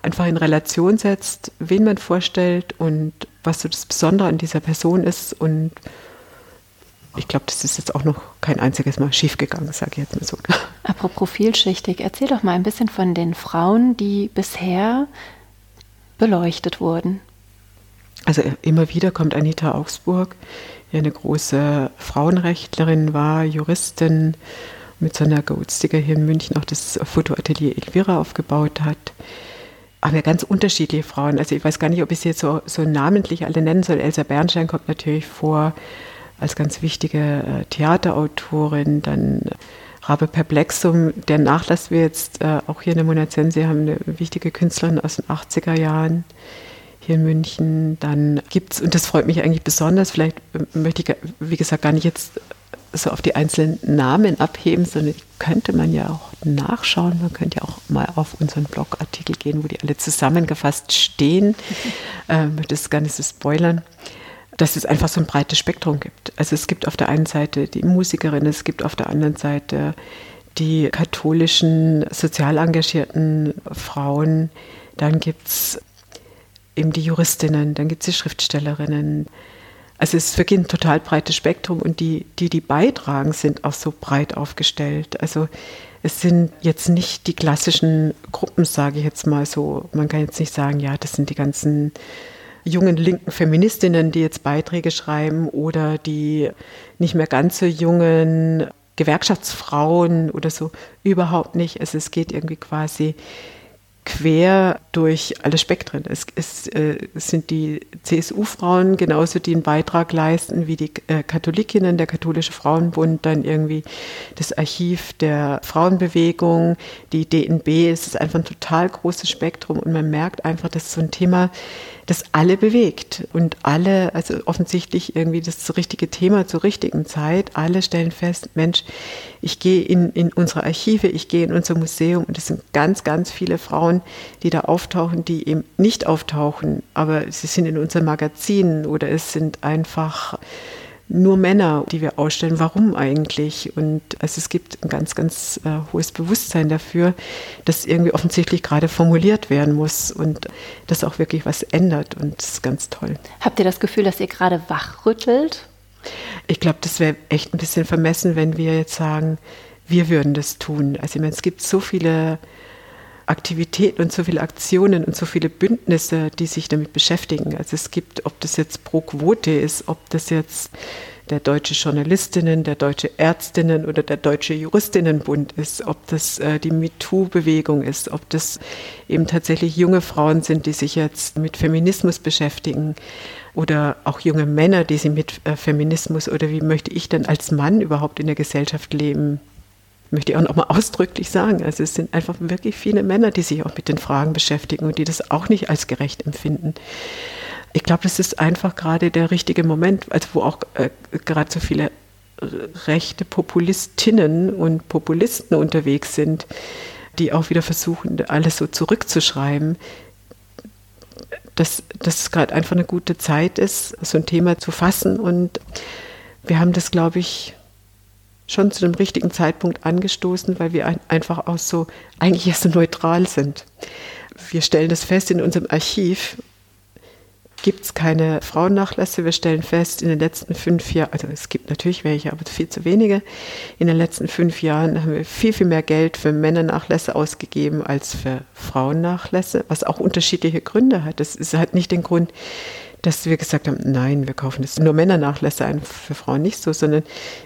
einfach in Relation setzt, wen man vorstellt und was so das Besondere an dieser Person ist. Und ich glaube, das ist jetzt auch noch kein einziges Mal schiefgegangen, sage ich jetzt mal so. Apropos vielschichtig, erzähl doch mal ein bisschen von den Frauen, die bisher beleuchtet wurden. Also immer wieder kommt Anita Augsburg, die eine große Frauenrechtlerin war, Juristin, mit so einer Goldsticker hier in München auch das Fotoatelier Elvira aufgebaut hat aber ganz unterschiedliche Frauen. Also ich weiß gar nicht, ob ich sie jetzt so, so namentlich alle nennen soll. Elsa Bernstein kommt natürlich vor als ganz wichtige äh, Theaterautorin, dann Rabe Perplexum, der Nachlass wir jetzt äh, auch hier in der Monazense haben, eine wichtige Künstlerin aus den 80er Jahren hier in München. Dann gibt es, und das freut mich eigentlich besonders, vielleicht äh, möchte ich, wie gesagt, gar nicht jetzt so auf die einzelnen Namen abheben, sondern könnte man ja auch nachschauen. Man könnte ja auch mal auf unseren Blogartikel gehen, wo die alle zusammengefasst stehen. Ähm, das gar nicht so spoilern. Dass es einfach so ein breites Spektrum gibt. Also es gibt auf der einen Seite die Musikerinnen, es gibt auf der anderen Seite die katholischen, sozial engagierten Frauen. Dann gibt es eben die Juristinnen, dann gibt es die Schriftstellerinnen, also es ist wirklich ein total breites Spektrum und die, die die beitragen, sind auch so breit aufgestellt. Also es sind jetzt nicht die klassischen Gruppen, sage ich jetzt mal so. Man kann jetzt nicht sagen, ja, das sind die ganzen jungen linken Feministinnen, die jetzt Beiträge schreiben oder die nicht mehr ganz so jungen Gewerkschaftsfrauen oder so. Überhaupt nicht. Also es geht irgendwie quasi quer durch alle Spektren. Es, äh, es sind die CSU-Frauen genauso, die einen Beitrag leisten wie die äh, Katholikinnen, der Katholische Frauenbund, dann irgendwie das Archiv der Frauenbewegung, die DNB. Es ist einfach ein total großes Spektrum und man merkt einfach, dass so ein Thema, das alle bewegt und alle, also offensichtlich irgendwie das richtige Thema zur richtigen Zeit. Alle stellen fest, Mensch, ich gehe in, in unsere Archive, ich gehe in unser Museum und es sind ganz, ganz viele Frauen, die da auftauchen, die eben nicht auftauchen, aber sie sind in unseren Magazinen oder es sind einfach nur Männer, die wir ausstellen. Warum eigentlich? Und also es gibt ein ganz, ganz äh, hohes Bewusstsein dafür, dass irgendwie offensichtlich gerade formuliert werden muss und das auch wirklich was ändert. Und das ist ganz toll. Habt ihr das Gefühl, dass ihr gerade wachrüttelt? Ich glaube, das wäre echt ein bisschen vermessen, wenn wir jetzt sagen, wir würden das tun. Also ich meine, es gibt so viele Aktivitäten und so viele Aktionen und so viele Bündnisse, die sich damit beschäftigen. Also es gibt, ob das jetzt pro Quote ist, ob das jetzt der deutsche Journalistinnen, der deutsche Ärztinnen oder der deutsche Juristinnenbund ist, ob das äh, die MeToo-Bewegung ist, ob das eben tatsächlich junge Frauen sind, die sich jetzt mit Feminismus beschäftigen oder auch junge Männer, die sich mit äh, Feminismus oder wie möchte ich denn als Mann überhaupt in der Gesellschaft leben möchte ich auch noch mal ausdrücklich sagen. Also es sind einfach wirklich viele Männer, die sich auch mit den Fragen beschäftigen und die das auch nicht als gerecht empfinden. Ich glaube, das ist einfach gerade der richtige Moment, also wo auch äh, gerade so viele rechte Populistinnen und Populisten unterwegs sind, die auch wieder versuchen, alles so zurückzuschreiben, dass, dass es gerade einfach eine gute Zeit ist, so ein Thema zu fassen. Und wir haben das, glaube ich, schon zu dem richtigen Zeitpunkt angestoßen, weil wir einfach auch so eigentlich erst so neutral sind. Wir stellen das fest in unserem Archiv, gibt es keine Frauennachlässe. Wir stellen fest, in den letzten fünf Jahren, also es gibt natürlich welche, aber viel zu wenige. In den letzten fünf Jahren haben wir viel, viel mehr Geld für Männernachlässe ausgegeben als für Frauennachlässe, was auch unterschiedliche Gründe hat. Das ist halt nicht den Grund, dass wir gesagt haben, nein, wir kaufen das nur Männernachlässe ein, für Frauen nicht so, sondern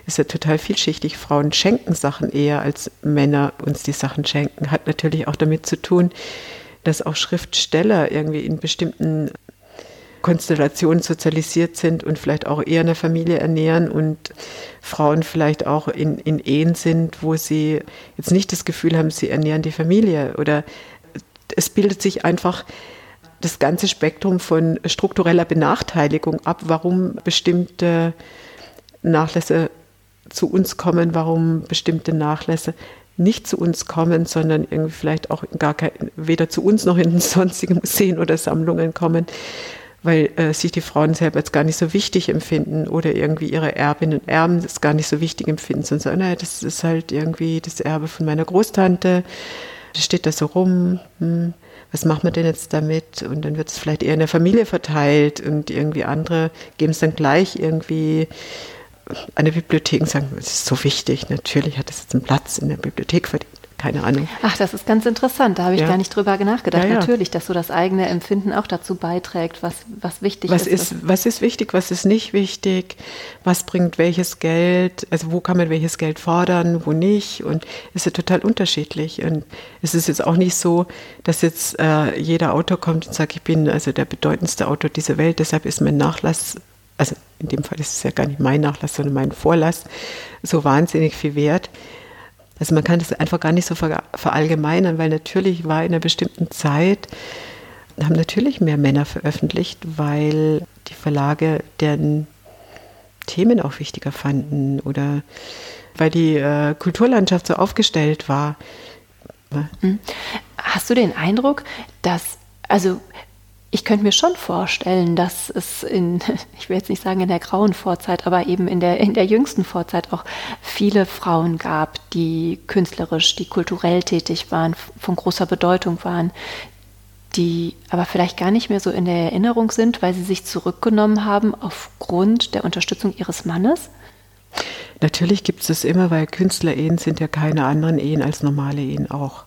es ist ja total vielschichtig. Frauen schenken Sachen eher, als Männer uns die Sachen schenken. Hat natürlich auch damit zu tun, dass auch Schriftsteller irgendwie in bestimmten Konstellationen sozialisiert sind und vielleicht auch eher eine Familie ernähren und Frauen vielleicht auch in, in Ehen sind, wo sie jetzt nicht das Gefühl haben, sie ernähren die Familie oder es bildet sich einfach das ganze Spektrum von struktureller Benachteiligung ab, warum bestimmte Nachlässe zu uns kommen, warum bestimmte Nachlässe nicht zu uns kommen, sondern irgendwie vielleicht auch gar kein, weder zu uns noch in sonstige Museen oder Sammlungen kommen, weil äh, sich die Frauen selber jetzt gar nicht so wichtig empfinden oder irgendwie ihre Erbinnen und Erben das gar nicht so wichtig empfinden, sondern sagen, naja, das ist halt irgendwie das Erbe von meiner Großtante, das steht da so rum. Hm was machen wir denn jetzt damit? Und dann wird es vielleicht eher in der Familie verteilt und irgendwie andere geben es dann gleich irgendwie an der Bibliothek und sagen, es ist so wichtig, natürlich hat es jetzt einen Platz in der Bibliothek verdient keine Ahnung. Ach, das ist ganz interessant. Da habe ich ja. gar nicht drüber nachgedacht. Ja, ja. Natürlich, dass so das eigene Empfinden auch dazu beiträgt, was, was wichtig was ist. ist was ist wichtig, was ist nicht wichtig, was bringt welches Geld, also wo kann man welches Geld fordern, wo nicht. Und es ist ja total unterschiedlich. Und es ist jetzt auch nicht so, dass jetzt äh, jeder Autor kommt und sagt, ich bin also der bedeutendste Autor dieser Welt, deshalb ist mein Nachlass also in dem Fall ist es ja gar nicht mein Nachlass, sondern mein Vorlass, so wahnsinnig viel wert. Also man kann das einfach gar nicht so verallgemeinern, weil natürlich war in einer bestimmten Zeit, haben natürlich mehr Männer veröffentlicht, weil die Verlage deren Themen auch wichtiger fanden oder weil die äh, Kulturlandschaft so aufgestellt war. Hm. Hast du den Eindruck, dass, also ich könnte mir schon vorstellen, dass es in, ich will jetzt nicht sagen in der grauen Vorzeit, aber eben in der, in der jüngsten Vorzeit auch viele Frauen gab, die künstlerisch, die kulturell tätig waren, von großer Bedeutung waren, die aber vielleicht gar nicht mehr so in der Erinnerung sind, weil sie sich zurückgenommen haben aufgrund der Unterstützung ihres Mannes? Natürlich gibt es das immer, weil Künstlerehen sind ja keine anderen Ehen als normale Ehen auch.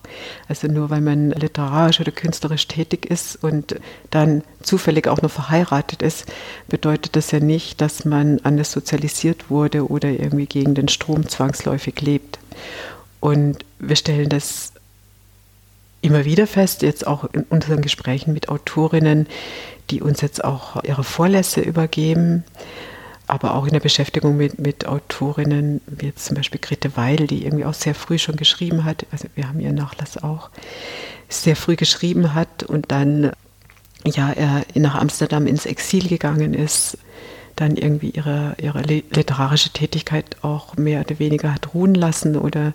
Also nur weil man literarisch oder künstlerisch tätig ist und dann zufällig auch noch verheiratet ist, bedeutet das ja nicht, dass man anders sozialisiert wurde oder irgendwie gegen den Strom zwangsläufig lebt. Und wir stellen das immer wieder fest, jetzt auch in unseren Gesprächen mit Autorinnen, die uns jetzt auch ihre Vorlässe übergeben aber auch in der Beschäftigung mit, mit Autorinnen, wie jetzt zum Beispiel Grete Weil, die irgendwie auch sehr früh schon geschrieben hat, also wir haben ihren Nachlass auch, sehr früh geschrieben hat und dann ja, er nach Amsterdam ins Exil gegangen ist, dann irgendwie ihre, ihre literarische Tätigkeit auch mehr oder weniger hat ruhen lassen oder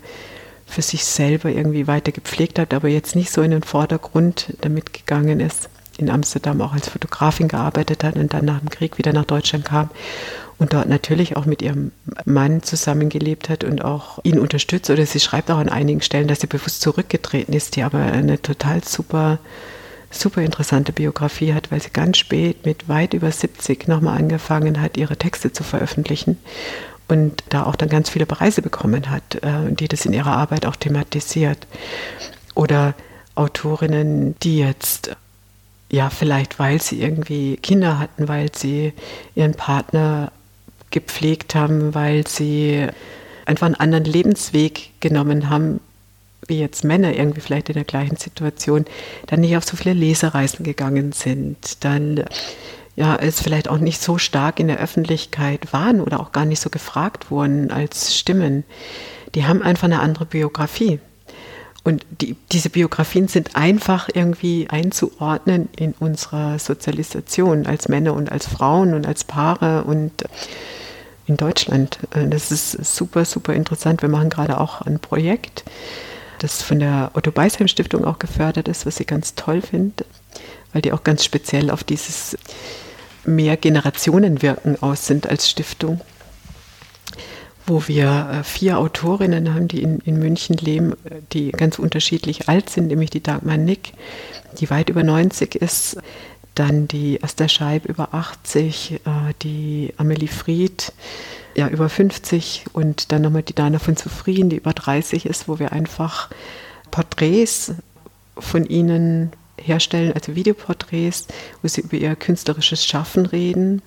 für sich selber irgendwie weiter gepflegt hat, aber jetzt nicht so in den Vordergrund damit gegangen ist, in Amsterdam auch als Fotografin gearbeitet hat und dann nach dem Krieg wieder nach Deutschland kam und dort natürlich auch mit ihrem Mann zusammengelebt hat und auch ihn unterstützt. Oder sie schreibt auch an einigen Stellen, dass sie bewusst zurückgetreten ist, die aber eine total super, super interessante Biografie hat, weil sie ganz spät mit weit über 70 nochmal angefangen hat, ihre Texte zu veröffentlichen und da auch dann ganz viele Preise bekommen hat, äh, die das in ihrer Arbeit auch thematisiert. Oder Autorinnen, die jetzt ja, vielleicht weil sie irgendwie Kinder hatten, weil sie ihren Partner gepflegt haben, weil sie einfach einen anderen Lebensweg genommen haben, wie jetzt Männer irgendwie vielleicht in der gleichen Situation, dann nicht auf so viele Lesereisen gegangen sind, dann ja, es vielleicht auch nicht so stark in der Öffentlichkeit waren oder auch gar nicht so gefragt wurden als Stimmen. Die haben einfach eine andere Biografie. Und die, diese Biografien sind einfach irgendwie einzuordnen in unserer Sozialisation als Männer und als Frauen und als Paare und in Deutschland. Äh, das ist super, super interessant. Wir machen gerade auch ein Projekt, das von der Otto Beisheim Stiftung auch gefördert ist, was ich ganz toll finde, weil die auch ganz speziell auf dieses mehr Generationenwirken aus sind als Stiftung wo wir äh, vier Autorinnen haben, die in, in München leben, die ganz unterschiedlich alt sind, nämlich die Dagmar Nick, die weit über 90 ist, dann die Esther Scheib über 80, äh, die Amelie Fried ja über 50 und dann nochmal die Dana von Zufrieden, die über 30 ist, wo wir einfach Porträts von ihnen herstellen, also Videoporträts, wo sie über ihr künstlerisches Schaffen reden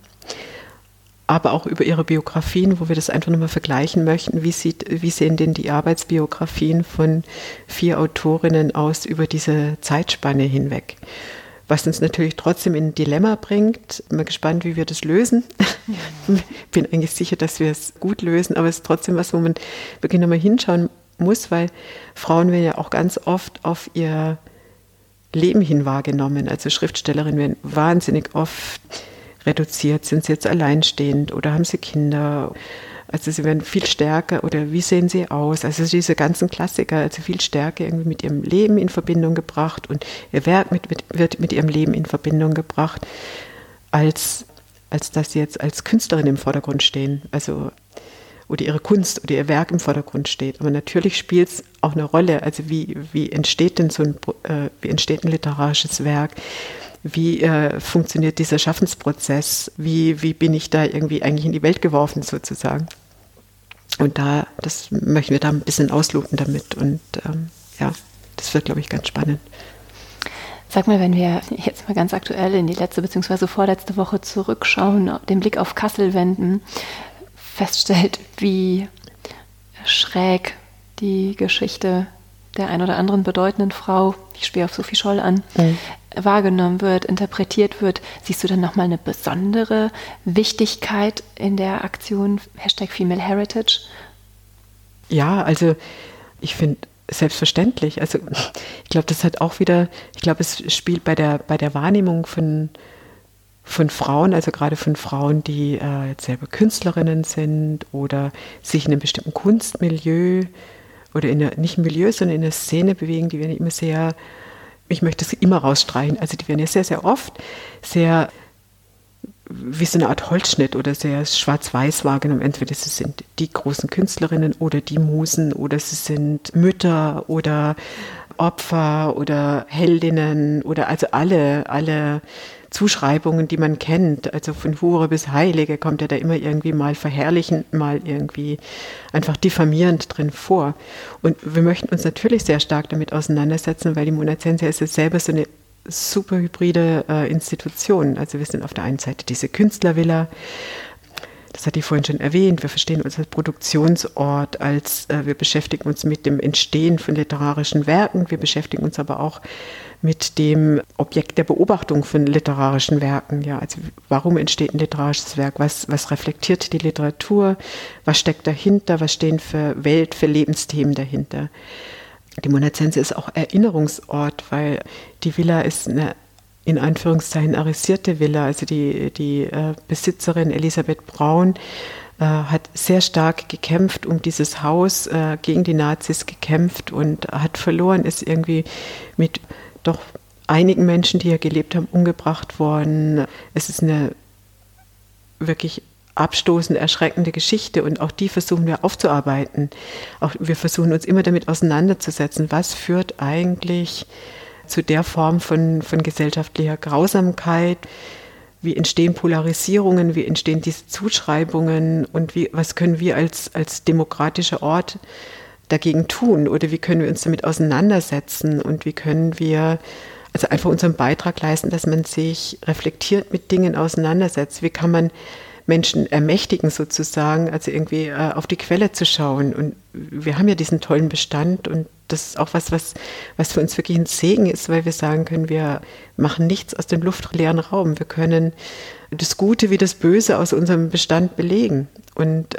aber auch über ihre Biografien, wo wir das einfach nochmal vergleichen möchten. Wie, sieht, wie sehen denn die Arbeitsbiografien von vier Autorinnen aus über diese Zeitspanne hinweg? Was uns natürlich trotzdem in ein Dilemma bringt. Bin mal gespannt, wie wir das lösen. Bin eigentlich sicher, dass wir es gut lösen, aber es ist trotzdem was, wo man wirklich nochmal hinschauen muss, weil Frauen werden ja auch ganz oft auf ihr Leben hin wahrgenommen. Also Schriftstellerinnen werden wahnsinnig oft reduziert? Sind sie jetzt alleinstehend oder haben sie Kinder? Also sie werden viel stärker oder wie sehen sie aus? Also diese ganzen Klassiker, also viel stärker irgendwie mit ihrem Leben in Verbindung gebracht und ihr Werk mit, mit, wird mit ihrem Leben in Verbindung gebracht, als, als dass sie jetzt als Künstlerin im Vordergrund stehen. Also oder ihre Kunst oder ihr Werk im Vordergrund steht. Aber natürlich spielt es auch eine Rolle. Also wie, wie entsteht denn so ein, äh, wie entsteht ein literarisches Werk? Wie äh, funktioniert dieser Schaffensprozess, wie, wie bin ich da irgendwie eigentlich in die Welt geworfen sozusagen. Und da, das möchten wir da ein bisschen ausloten damit und ähm, ja, das wird, glaube ich, ganz spannend. Sag mal, wenn wir jetzt mal ganz aktuell in die letzte bzw. vorletzte Woche zurückschauen, den Blick auf Kassel wenden, feststellt, wie schräg die Geschichte der ein oder anderen bedeutenden Frau, ich spiele auf Sophie Scholl an, mhm wahrgenommen wird, interpretiert wird, siehst du dann nochmal eine besondere Wichtigkeit in der Aktion Hashtag Female Heritage? Ja, also ich finde selbstverständlich. Also ich glaube, das hat auch wieder, ich glaube, es spielt bei der, bei der Wahrnehmung von, von Frauen, also gerade von Frauen, die äh, jetzt selber Künstlerinnen sind oder sich in einem bestimmten Kunstmilieu oder in einer, nicht im Milieu, sondern in einer Szene bewegen, die werden immer sehr ich möchte es immer rausstreichen. Also die werden ja sehr, sehr oft sehr wie so eine Art Holzschnitt oder sehr schwarz-weiß wahrgenommen. Entweder sie sind die großen Künstlerinnen oder die Musen oder sie sind Mütter oder Opfer oder Heldinnen oder also alle, alle Zuschreibungen, die man kennt, also von Hure bis Heilige kommt ja da immer irgendwie mal verherrlichend, mal irgendwie einfach diffamierend drin vor. Und wir möchten uns natürlich sehr stark damit auseinandersetzen, weil die Monazensia ist ja selber so eine super hybride äh, Institution. Also wir sind auf der einen Seite diese Künstlervilla, das hatte ich vorhin schon erwähnt, wir verstehen uns als Produktionsort, als äh, wir beschäftigen uns mit dem Entstehen von literarischen Werken, wir beschäftigen uns aber auch mit dem Objekt der Beobachtung von literarischen Werken. Ja, also warum entsteht ein literarisches Werk? Was, was reflektiert die Literatur? Was steckt dahinter? Was stehen für Welt, für Lebensthemen dahinter? Die Monazense ist auch Erinnerungsort, weil die Villa ist eine in Anführungszeichen arisierte Villa, also die, die äh, Besitzerin Elisabeth Braun, äh, hat sehr stark gekämpft um dieses Haus, äh, gegen die Nazis gekämpft und hat verloren, ist irgendwie mit doch einigen Menschen, die hier gelebt haben, umgebracht worden. Es ist eine wirklich abstoßend erschreckende Geschichte und auch die versuchen wir aufzuarbeiten. Auch wir versuchen uns immer damit auseinanderzusetzen, was führt eigentlich zu der Form von, von gesellschaftlicher Grausamkeit, wie entstehen Polarisierungen, wie entstehen diese Zuschreibungen und wie, was können wir als, als demokratischer Ort dagegen tun oder wie können wir uns damit auseinandersetzen und wie können wir also einfach unseren Beitrag leisten, dass man sich reflektiert mit Dingen auseinandersetzt. Wie kann man Menschen ermächtigen sozusagen, also irgendwie äh, auf die Quelle zu schauen. Und wir haben ja diesen tollen Bestand und das ist auch was, was, was für uns wirklich ein Segen ist, weil wir sagen können, wir machen nichts aus dem luftleeren Raum. Wir können das Gute wie das Böse aus unserem Bestand belegen und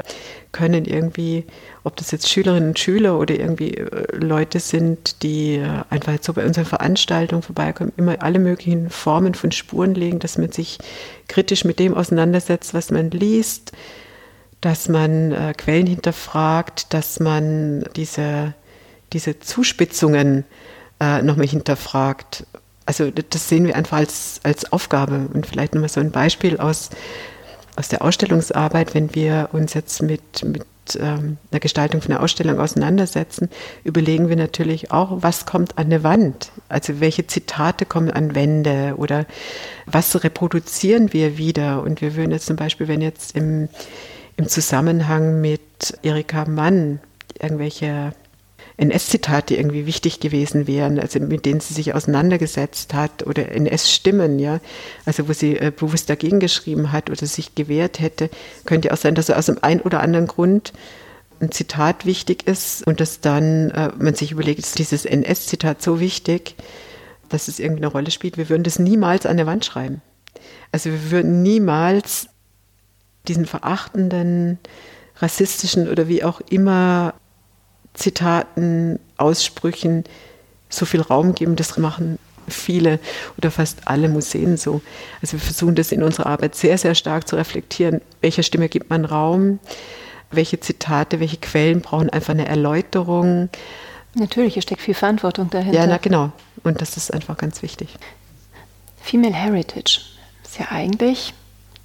können irgendwie, ob das jetzt Schülerinnen und Schüler oder irgendwie äh, Leute sind, die äh, einfach so bei unseren Veranstaltungen vorbeikommen, immer alle möglichen Formen von Spuren legen, dass man sich kritisch mit dem auseinandersetzt, was man liest, dass man äh, Quellen hinterfragt, dass man diese, diese Zuspitzungen äh, nochmal hinterfragt. Also das sehen wir einfach als, als Aufgabe. Und vielleicht nochmal so ein Beispiel aus aus der Ausstellungsarbeit, wenn wir uns jetzt mit, mit ähm, der Gestaltung von einer Ausstellung auseinandersetzen, überlegen wir natürlich auch, was kommt an eine Wand? Also welche Zitate kommen an Wände oder was reproduzieren wir wieder? Und wir würden jetzt zum Beispiel, wenn jetzt im, im Zusammenhang mit Erika Mann irgendwelche NS-Zitate irgendwie wichtig gewesen wären, also mit denen sie sich auseinandergesetzt hat oder NS-Stimmen, ja, also wo sie äh, bewusst dagegen geschrieben hat oder sich gewehrt hätte, könnte auch sein, dass er aus dem einen oder anderen Grund ein Zitat wichtig ist und dass dann äh, man sich überlegt, ist dieses NS-Zitat so wichtig, dass es irgendwie eine Rolle spielt. Wir würden das niemals an der Wand schreiben. Also wir würden niemals diesen verachtenden, rassistischen oder wie auch immer Zitaten, Aussprüchen so viel Raum geben. Das machen viele oder fast alle Museen so. Also wir versuchen das in unserer Arbeit sehr, sehr stark zu reflektieren. Welcher Stimme gibt man Raum? Welche Zitate, welche Quellen brauchen einfach eine Erläuterung? Natürlich, hier steckt viel Verantwortung dahinter. Ja, na genau. Und das ist einfach ganz wichtig. Female Heritage ist ja eigentlich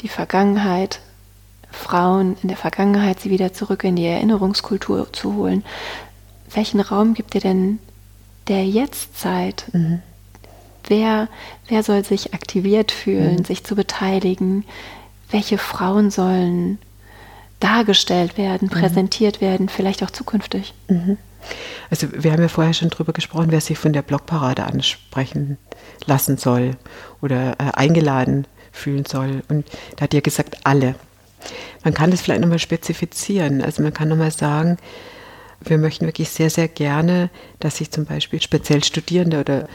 die Vergangenheit Frauen in der Vergangenheit, sie wieder zurück in die Erinnerungskultur zu holen. Welchen Raum gibt ihr denn der Jetztzeit? Mhm. Wer, wer soll sich aktiviert fühlen, mhm. sich zu beteiligen? Welche Frauen sollen dargestellt werden, mhm. präsentiert werden, vielleicht auch zukünftig? Mhm. Also wir haben ja vorher schon darüber gesprochen, wer sich von der Blogparade ansprechen lassen soll oder äh, eingeladen fühlen soll. Und da hat ihr gesagt, alle. Man kann das vielleicht nochmal spezifizieren. Also man kann nochmal sagen, wir möchten wirklich sehr, sehr gerne, dass sich zum Beispiel speziell Studierende oder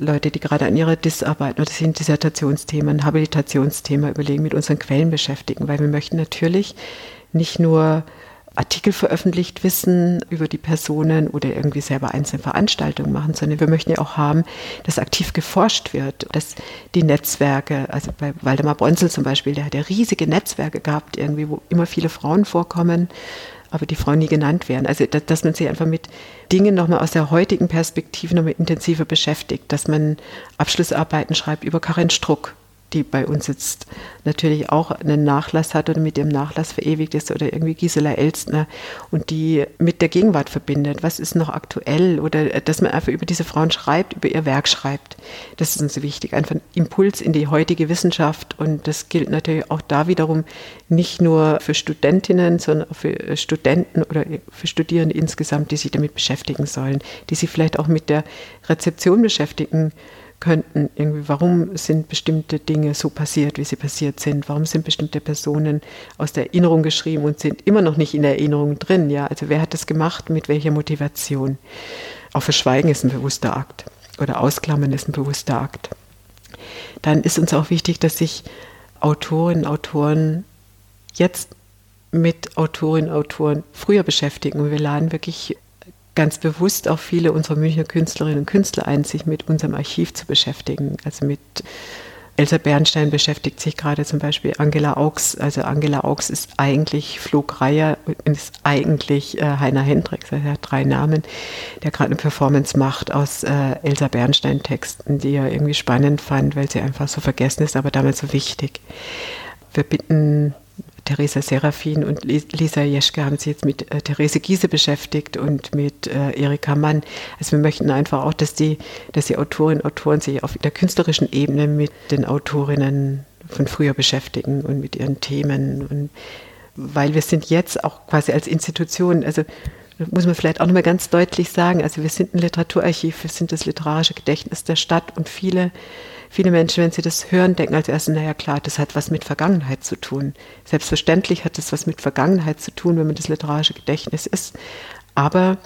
Leute, die gerade an ihrer Dis arbeiten oder sich ein Dissertationsthema, ein Habilitationsthema überlegen, mit unseren Quellen beschäftigen, weil wir möchten natürlich nicht nur Artikel veröffentlicht wissen über die Personen oder irgendwie selber einzelne Veranstaltungen machen, sondern wir möchten ja auch haben, dass aktiv geforscht wird, dass die Netzwerke, also bei Waldemar Bronzel zum Beispiel, der hat ja riesige Netzwerke gehabt, irgendwie, wo immer viele Frauen vorkommen, aber die Frauen nie genannt werden. Also, dass man sich einfach mit Dingen nochmal aus der heutigen Perspektive nochmal intensiver beschäftigt, dass man Abschlussarbeiten schreibt über Karin Struck, die bei uns jetzt natürlich auch einen Nachlass hat oder mit ihrem Nachlass verewigt ist oder irgendwie Gisela Elstner und die mit der Gegenwart verbindet. Was ist noch aktuell oder dass man einfach über diese Frauen schreibt, über ihr Werk schreibt. Das ist uns wichtig. Einfach ein Impuls in die heutige Wissenschaft und das gilt natürlich auch da wiederum nicht nur für Studentinnen, sondern auch für Studenten oder für Studierende insgesamt, die sich damit beschäftigen sollen, die sich vielleicht auch mit der Rezeption beschäftigen könnten. Irgendwie, warum sind bestimmte Dinge so passiert, wie sie passiert sind? Warum sind bestimmte Personen aus der Erinnerung geschrieben und sind immer noch nicht in der Erinnerung drin? Ja, also wer hat das gemacht? Mit welcher Motivation? Auch Verschweigen ist ein bewusster Akt oder Ausklammern ist ein bewusster Akt. Dann ist uns auch wichtig, dass sich Autorinnen und Autoren jetzt mit Autorinnen und Autoren früher beschäftigen. Wir laden wirklich ganz bewusst auch viele unserer Münchner Künstlerinnen und Künstler ein, sich mit unserem Archiv zu beschäftigen. Also mit Elsa Bernstein beschäftigt sich gerade zum Beispiel Angela Augs. Also Angela Augs ist eigentlich Flugreiher und ist eigentlich äh, Heiner Hendricks. Er hat drei Namen, der gerade eine Performance macht aus äh, Elsa Bernstein Texten, die er irgendwie spannend fand, weil sie einfach so vergessen ist, aber damals so wichtig. Wir bitten Theresa Serafin und Lisa Jeschke haben sich jetzt mit äh, Therese Giese beschäftigt und mit äh, Erika Mann. Also wir möchten einfach auch, dass die, dass die Autorinnen und Autoren sich auf der künstlerischen Ebene mit den Autorinnen von früher beschäftigen und mit ihren Themen. Und weil wir sind jetzt auch quasi als Institution, also muss man vielleicht auch nochmal ganz deutlich sagen, also wir sind ein Literaturarchiv, wir sind das literarische Gedächtnis der Stadt und viele viele Menschen, wenn sie das hören, denken als erstes, naja klar, das hat was mit Vergangenheit zu tun. Selbstverständlich hat das was mit Vergangenheit zu tun, wenn man das literarische Gedächtnis ist. Aber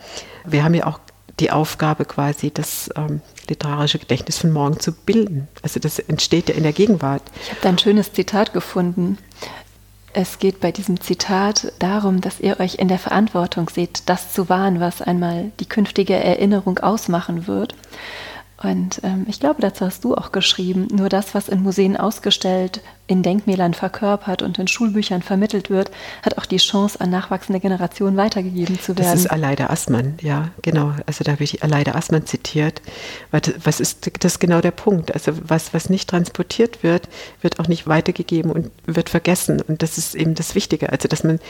wir haben ja auch die Aufgabe quasi, das ähm, literarische Gedächtnis von morgen zu bilden. Also das entsteht ja in der Gegenwart. Ich habe da ein schönes Zitat gefunden. Es geht bei diesem Zitat darum, dass ihr euch in der Verantwortung seht, das zu wahren, was einmal die künftige Erinnerung ausmachen wird. Und ähm, ich glaube, dazu hast du auch geschrieben, nur das, was in Museen ausgestellt, in Denkmälern verkörpert und in Schulbüchern vermittelt wird, hat auch die Chance, an nachwachsende Generationen weitergegeben zu werden. Das ist Aleida Assmann, ja, genau. Also da habe ich Aleida Assmann zitiert. Was ist das ist genau der Punkt? Also was, was nicht transportiert wird, wird auch nicht weitergegeben und wird vergessen. Und das ist eben das Wichtige. Also dass man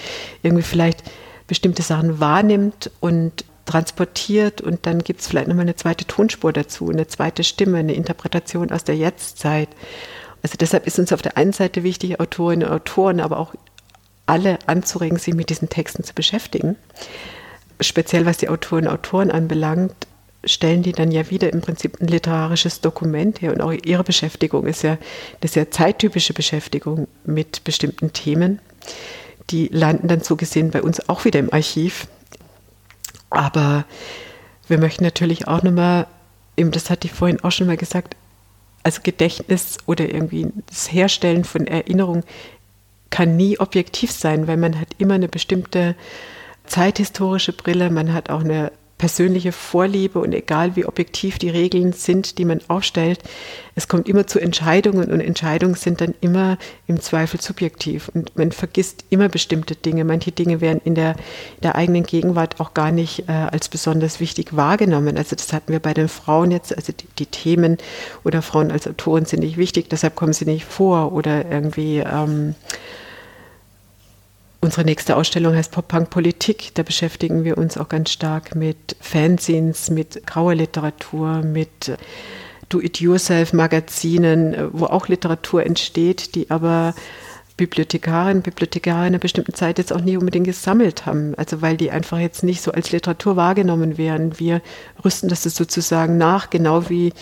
irgendwie vielleicht bestimmte Sachen wahrnimmt und transportiert und dann gibt es vielleicht nochmal eine zweite Tonspur dazu, eine zweite Stimme, eine Interpretation aus der Jetztzeit. Also deshalb ist uns auf der einen Seite wichtig, Autorinnen und Autoren, aber auch alle anzuregen, sich mit diesen Texten zu beschäftigen. Speziell was die Autorinnen und Autoren anbelangt, stellen die dann ja wieder im Prinzip ein literarisches Dokument her und auch ihre Beschäftigung ist ja eine sehr zeittypische Beschäftigung mit bestimmten Themen. Die landen dann so gesehen bei uns auch wieder im Archiv aber wir möchten natürlich auch nochmal, eben das hatte ich vorhin auch schon mal gesagt, also Gedächtnis oder irgendwie das Herstellen von Erinnerung kann nie objektiv sein, weil man hat immer eine bestimmte zeithistorische Brille, man hat auch eine persönliche Vorliebe und egal wie objektiv die Regeln sind, die man aufstellt, es kommt immer zu Entscheidungen und Entscheidungen sind dann immer im Zweifel subjektiv und man vergisst immer bestimmte Dinge. Manche Dinge werden in der, der eigenen Gegenwart auch gar nicht äh, als besonders wichtig wahrgenommen. Also das hatten wir bei den Frauen jetzt, also die, die Themen oder Frauen als Autoren sind nicht wichtig, deshalb kommen sie nicht vor oder irgendwie ähm, Unsere nächste Ausstellung heißt Pop-Punk Politik. Da beschäftigen wir uns auch ganz stark mit Fanzines, mit grauer Literatur, mit Do-it-yourself-Magazinen, wo auch Literatur entsteht, die aber Bibliothekarinnen, Bibliothekare in einer bestimmten Zeit jetzt auch nie unbedingt gesammelt haben. Also weil die einfach jetzt nicht so als Literatur wahrgenommen werden. Wir rüsten das sozusagen nach, genau wie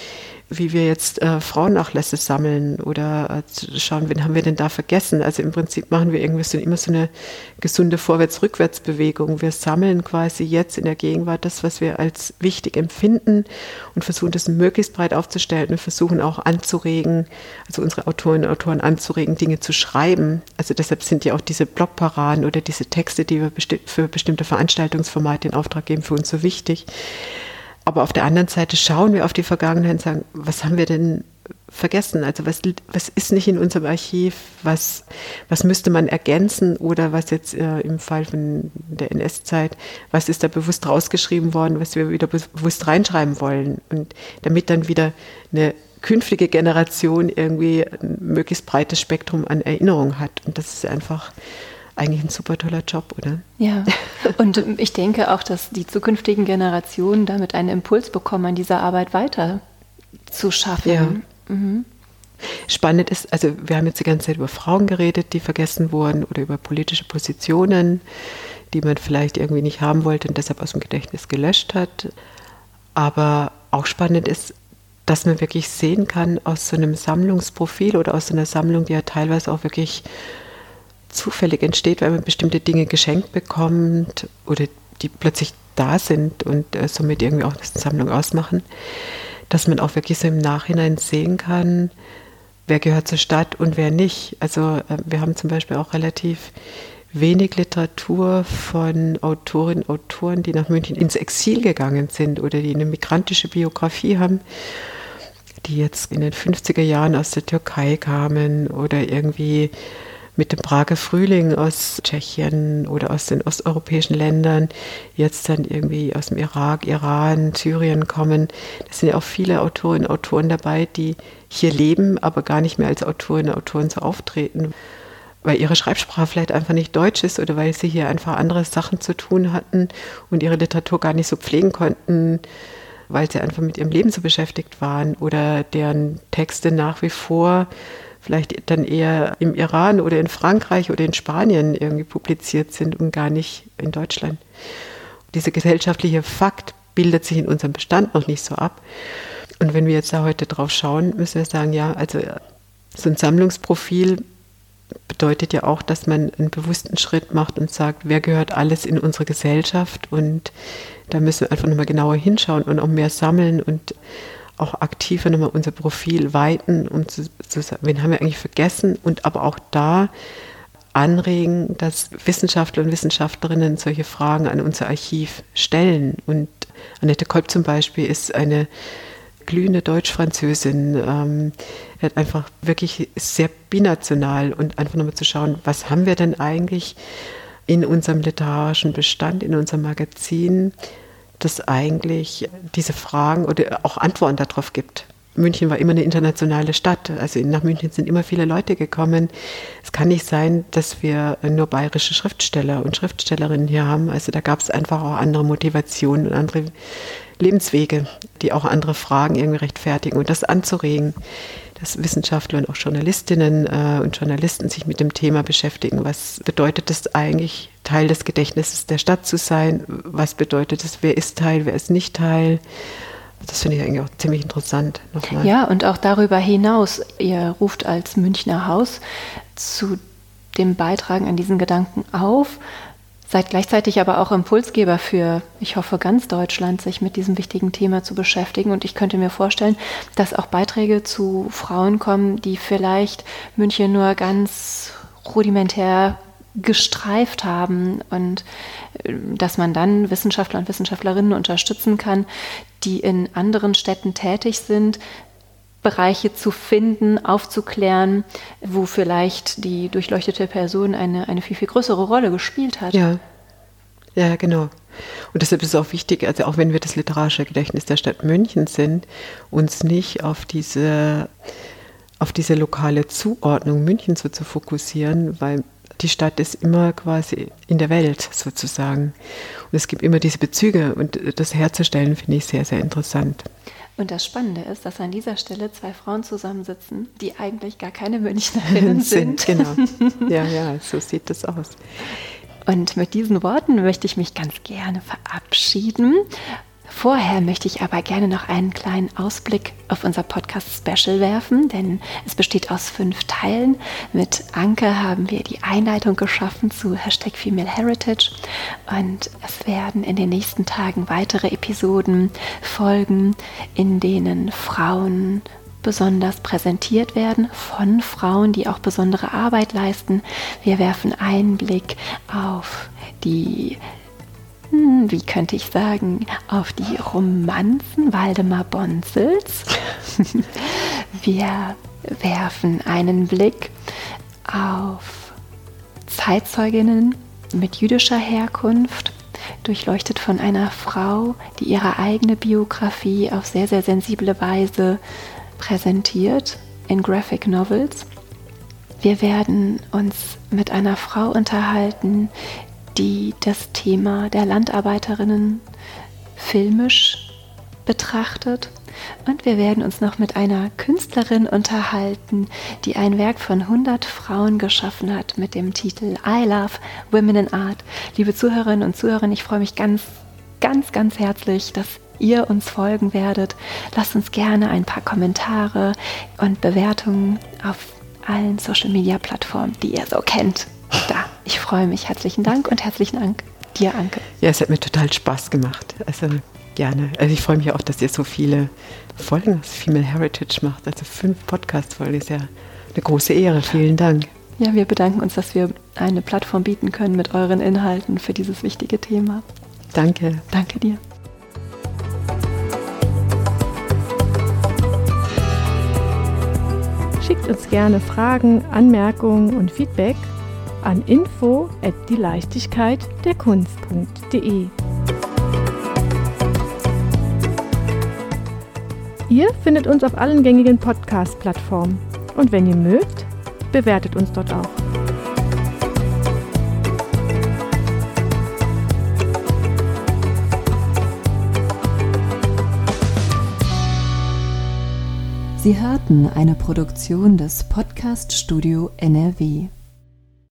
wie wir jetzt äh, Frauennachlässe sammeln oder äh, schauen, wen haben wir denn da vergessen. Also im Prinzip machen wir irgendwie so, immer so eine gesunde Vorwärts-Rückwärts-Bewegung. Wir sammeln quasi jetzt in der Gegenwart das, was wir als wichtig empfinden und versuchen das möglichst breit aufzustellen und versuchen auch anzuregen, also unsere Autorinnen und Autoren anzuregen, Dinge zu schreiben. Also deshalb sind ja auch diese Blogparaden oder diese Texte, die wir besti für bestimmte Veranstaltungsformate in Auftrag geben, für uns so wichtig aber auf der anderen Seite schauen wir auf die Vergangenheit und sagen, was haben wir denn vergessen? Also was, was ist nicht in unserem Archiv? Was, was müsste man ergänzen? Oder was jetzt äh, im Fall von der NS-Zeit, was ist da bewusst rausgeschrieben worden, was wir wieder bewusst reinschreiben wollen? Und damit dann wieder eine künftige Generation irgendwie ein möglichst breites Spektrum an Erinnerung hat. Und das ist einfach eigentlich ein super toller Job, oder? Ja, und ich denke auch, dass die zukünftigen Generationen damit einen Impuls bekommen, an dieser Arbeit weiter zu schaffen. Ja. Mhm. Spannend ist, also wir haben jetzt die ganze Zeit über Frauen geredet, die vergessen wurden oder über politische Positionen, die man vielleicht irgendwie nicht haben wollte und deshalb aus dem Gedächtnis gelöscht hat. Aber auch spannend ist, dass man wirklich sehen kann aus so einem Sammlungsprofil oder aus so einer Sammlung, die ja teilweise auch wirklich zufällig entsteht, weil man bestimmte Dinge geschenkt bekommt oder die plötzlich da sind und äh, somit irgendwie auch eine Sammlung ausmachen, dass man auch wirklich so im Nachhinein sehen kann, wer gehört zur Stadt und wer nicht. Also äh, wir haben zum Beispiel auch relativ wenig Literatur von Autorinnen und Autoren, die nach München ins Exil gegangen sind oder die eine migrantische Biografie haben, die jetzt in den 50er Jahren aus der Türkei kamen oder irgendwie mit dem Prager Frühling aus Tschechien oder aus den osteuropäischen Ländern, jetzt dann irgendwie aus dem Irak, Iran, Syrien kommen. Das sind ja auch viele Autorinnen und Autoren dabei, die hier leben, aber gar nicht mehr als Autorinnen und Autoren so auftreten, weil ihre Schreibsprache vielleicht einfach nicht deutsch ist oder weil sie hier einfach andere Sachen zu tun hatten und ihre Literatur gar nicht so pflegen konnten, weil sie einfach mit ihrem Leben so beschäftigt waren oder deren Texte nach wie vor vielleicht dann eher im Iran oder in Frankreich oder in Spanien irgendwie publiziert sind und gar nicht in Deutschland. Dieser gesellschaftliche Fakt bildet sich in unserem Bestand noch nicht so ab. Und wenn wir jetzt da heute drauf schauen, müssen wir sagen, ja, also so ein Sammlungsprofil bedeutet ja auch, dass man einen bewussten Schritt macht und sagt, wer gehört alles in unsere Gesellschaft und da müssen wir einfach nochmal genauer hinschauen und auch mehr sammeln und auch aktiver nochmal unser Profil weiten, um zu, zu sagen, wen haben wir eigentlich vergessen und aber auch da anregen, dass Wissenschaftler und Wissenschaftlerinnen solche Fragen an unser Archiv stellen. Und Annette Kolb zum Beispiel ist eine glühende Deutsch-Französin, ähm, hat einfach wirklich sehr binational und einfach nochmal zu schauen, was haben wir denn eigentlich in unserem literarischen Bestand, in unserem Magazin, das eigentlich diese Fragen oder auch Antworten darauf gibt. München war immer eine internationale Stadt. Also nach München sind immer viele Leute gekommen. Es kann nicht sein, dass wir nur bayerische Schriftsteller und Schriftstellerinnen hier haben. Also da gab es einfach auch andere Motivationen und andere Lebenswege, die auch andere Fragen irgendwie rechtfertigen und das anzuregen, dass Wissenschaftler und auch Journalistinnen äh, und Journalisten sich mit dem Thema beschäftigen. Was bedeutet es eigentlich, Teil des Gedächtnisses der Stadt zu sein? Was bedeutet es, wer ist Teil, wer ist nicht Teil? Das finde ich eigentlich auch ziemlich interessant. Nochmal. Ja, und auch darüber hinaus, ihr ruft als Münchner Haus zu dem Beitragen an diesen Gedanken auf, seid gleichzeitig aber auch Impulsgeber für, ich hoffe, ganz Deutschland, sich mit diesem wichtigen Thema zu beschäftigen. Und ich könnte mir vorstellen, dass auch Beiträge zu Frauen kommen, die vielleicht München nur ganz rudimentär gestreift haben und äh, dass man dann Wissenschaftler und Wissenschaftlerinnen unterstützen kann, die in anderen Städten tätig sind, Bereiche zu finden, aufzuklären, wo vielleicht die durchleuchtete Person eine, eine viel, viel größere Rolle gespielt hat. Ja. Ja, genau. Und deshalb ist es auch wichtig, also auch wenn wir das literarische Gedächtnis der Stadt München sind, uns nicht auf diese, auf diese lokale Zuordnung München so zu fokussieren, weil die Stadt ist immer quasi in der Welt sozusagen. Und es gibt immer diese Bezüge und das herzustellen finde ich sehr, sehr interessant. Und das Spannende ist, dass an dieser Stelle zwei Frauen zusammensitzen, die eigentlich gar keine Münchnerinnen sind. sind. Genau. Ja, ja, so sieht das aus. Und mit diesen Worten möchte ich mich ganz gerne verabschieden Vorher möchte ich aber gerne noch einen kleinen Ausblick auf unser Podcast-Special werfen, denn es besteht aus fünf Teilen. Mit Anke haben wir die Einleitung geschaffen zu Hashtag Female Heritage und es werden in den nächsten Tagen weitere Episoden folgen, in denen Frauen besonders präsentiert werden von Frauen, die auch besondere Arbeit leisten. Wir werfen einen Blick auf die hm, wie könnte ich sagen, auf die Romanzen Waldemar Bonsels. Wir werfen einen Blick auf Zeitzeuginnen mit jüdischer Herkunft, durchleuchtet von einer Frau, die ihre eigene Biografie auf sehr, sehr sensible Weise präsentiert in Graphic Novels. Wir werden uns mit einer Frau unterhalten, die das Thema der Landarbeiterinnen filmisch betrachtet. Und wir werden uns noch mit einer Künstlerin unterhalten, die ein Werk von 100 Frauen geschaffen hat mit dem Titel I Love Women in Art. Liebe Zuhörerinnen und Zuhörer, ich freue mich ganz, ganz, ganz herzlich, dass ihr uns folgen werdet. Lasst uns gerne ein paar Kommentare und Bewertungen auf allen Social-Media-Plattformen, die ihr so kennt, da. Ich freue mich. Herzlichen Dank und herzlichen Dank dir, Anke. Ja, es hat mir total Spaß gemacht. Also gerne. Also ich freue mich auch, dass ihr so viele Folgen aus Female Heritage macht. Also fünf Podcast-Folgen ist ja eine große Ehre. Vielen Dank. Ja, wir bedanken uns, dass wir eine Plattform bieten können mit euren Inhalten für dieses wichtige Thema. Danke. Danke dir. Schickt uns gerne Fragen, Anmerkungen und Feedback an info at die Leichtigkeit der Kunst.de. Ihr findet uns auf allen gängigen Podcast-Plattformen. Und wenn ihr mögt, bewertet uns dort auch. Sie hörten eine Produktion des Podcast Studio NRW.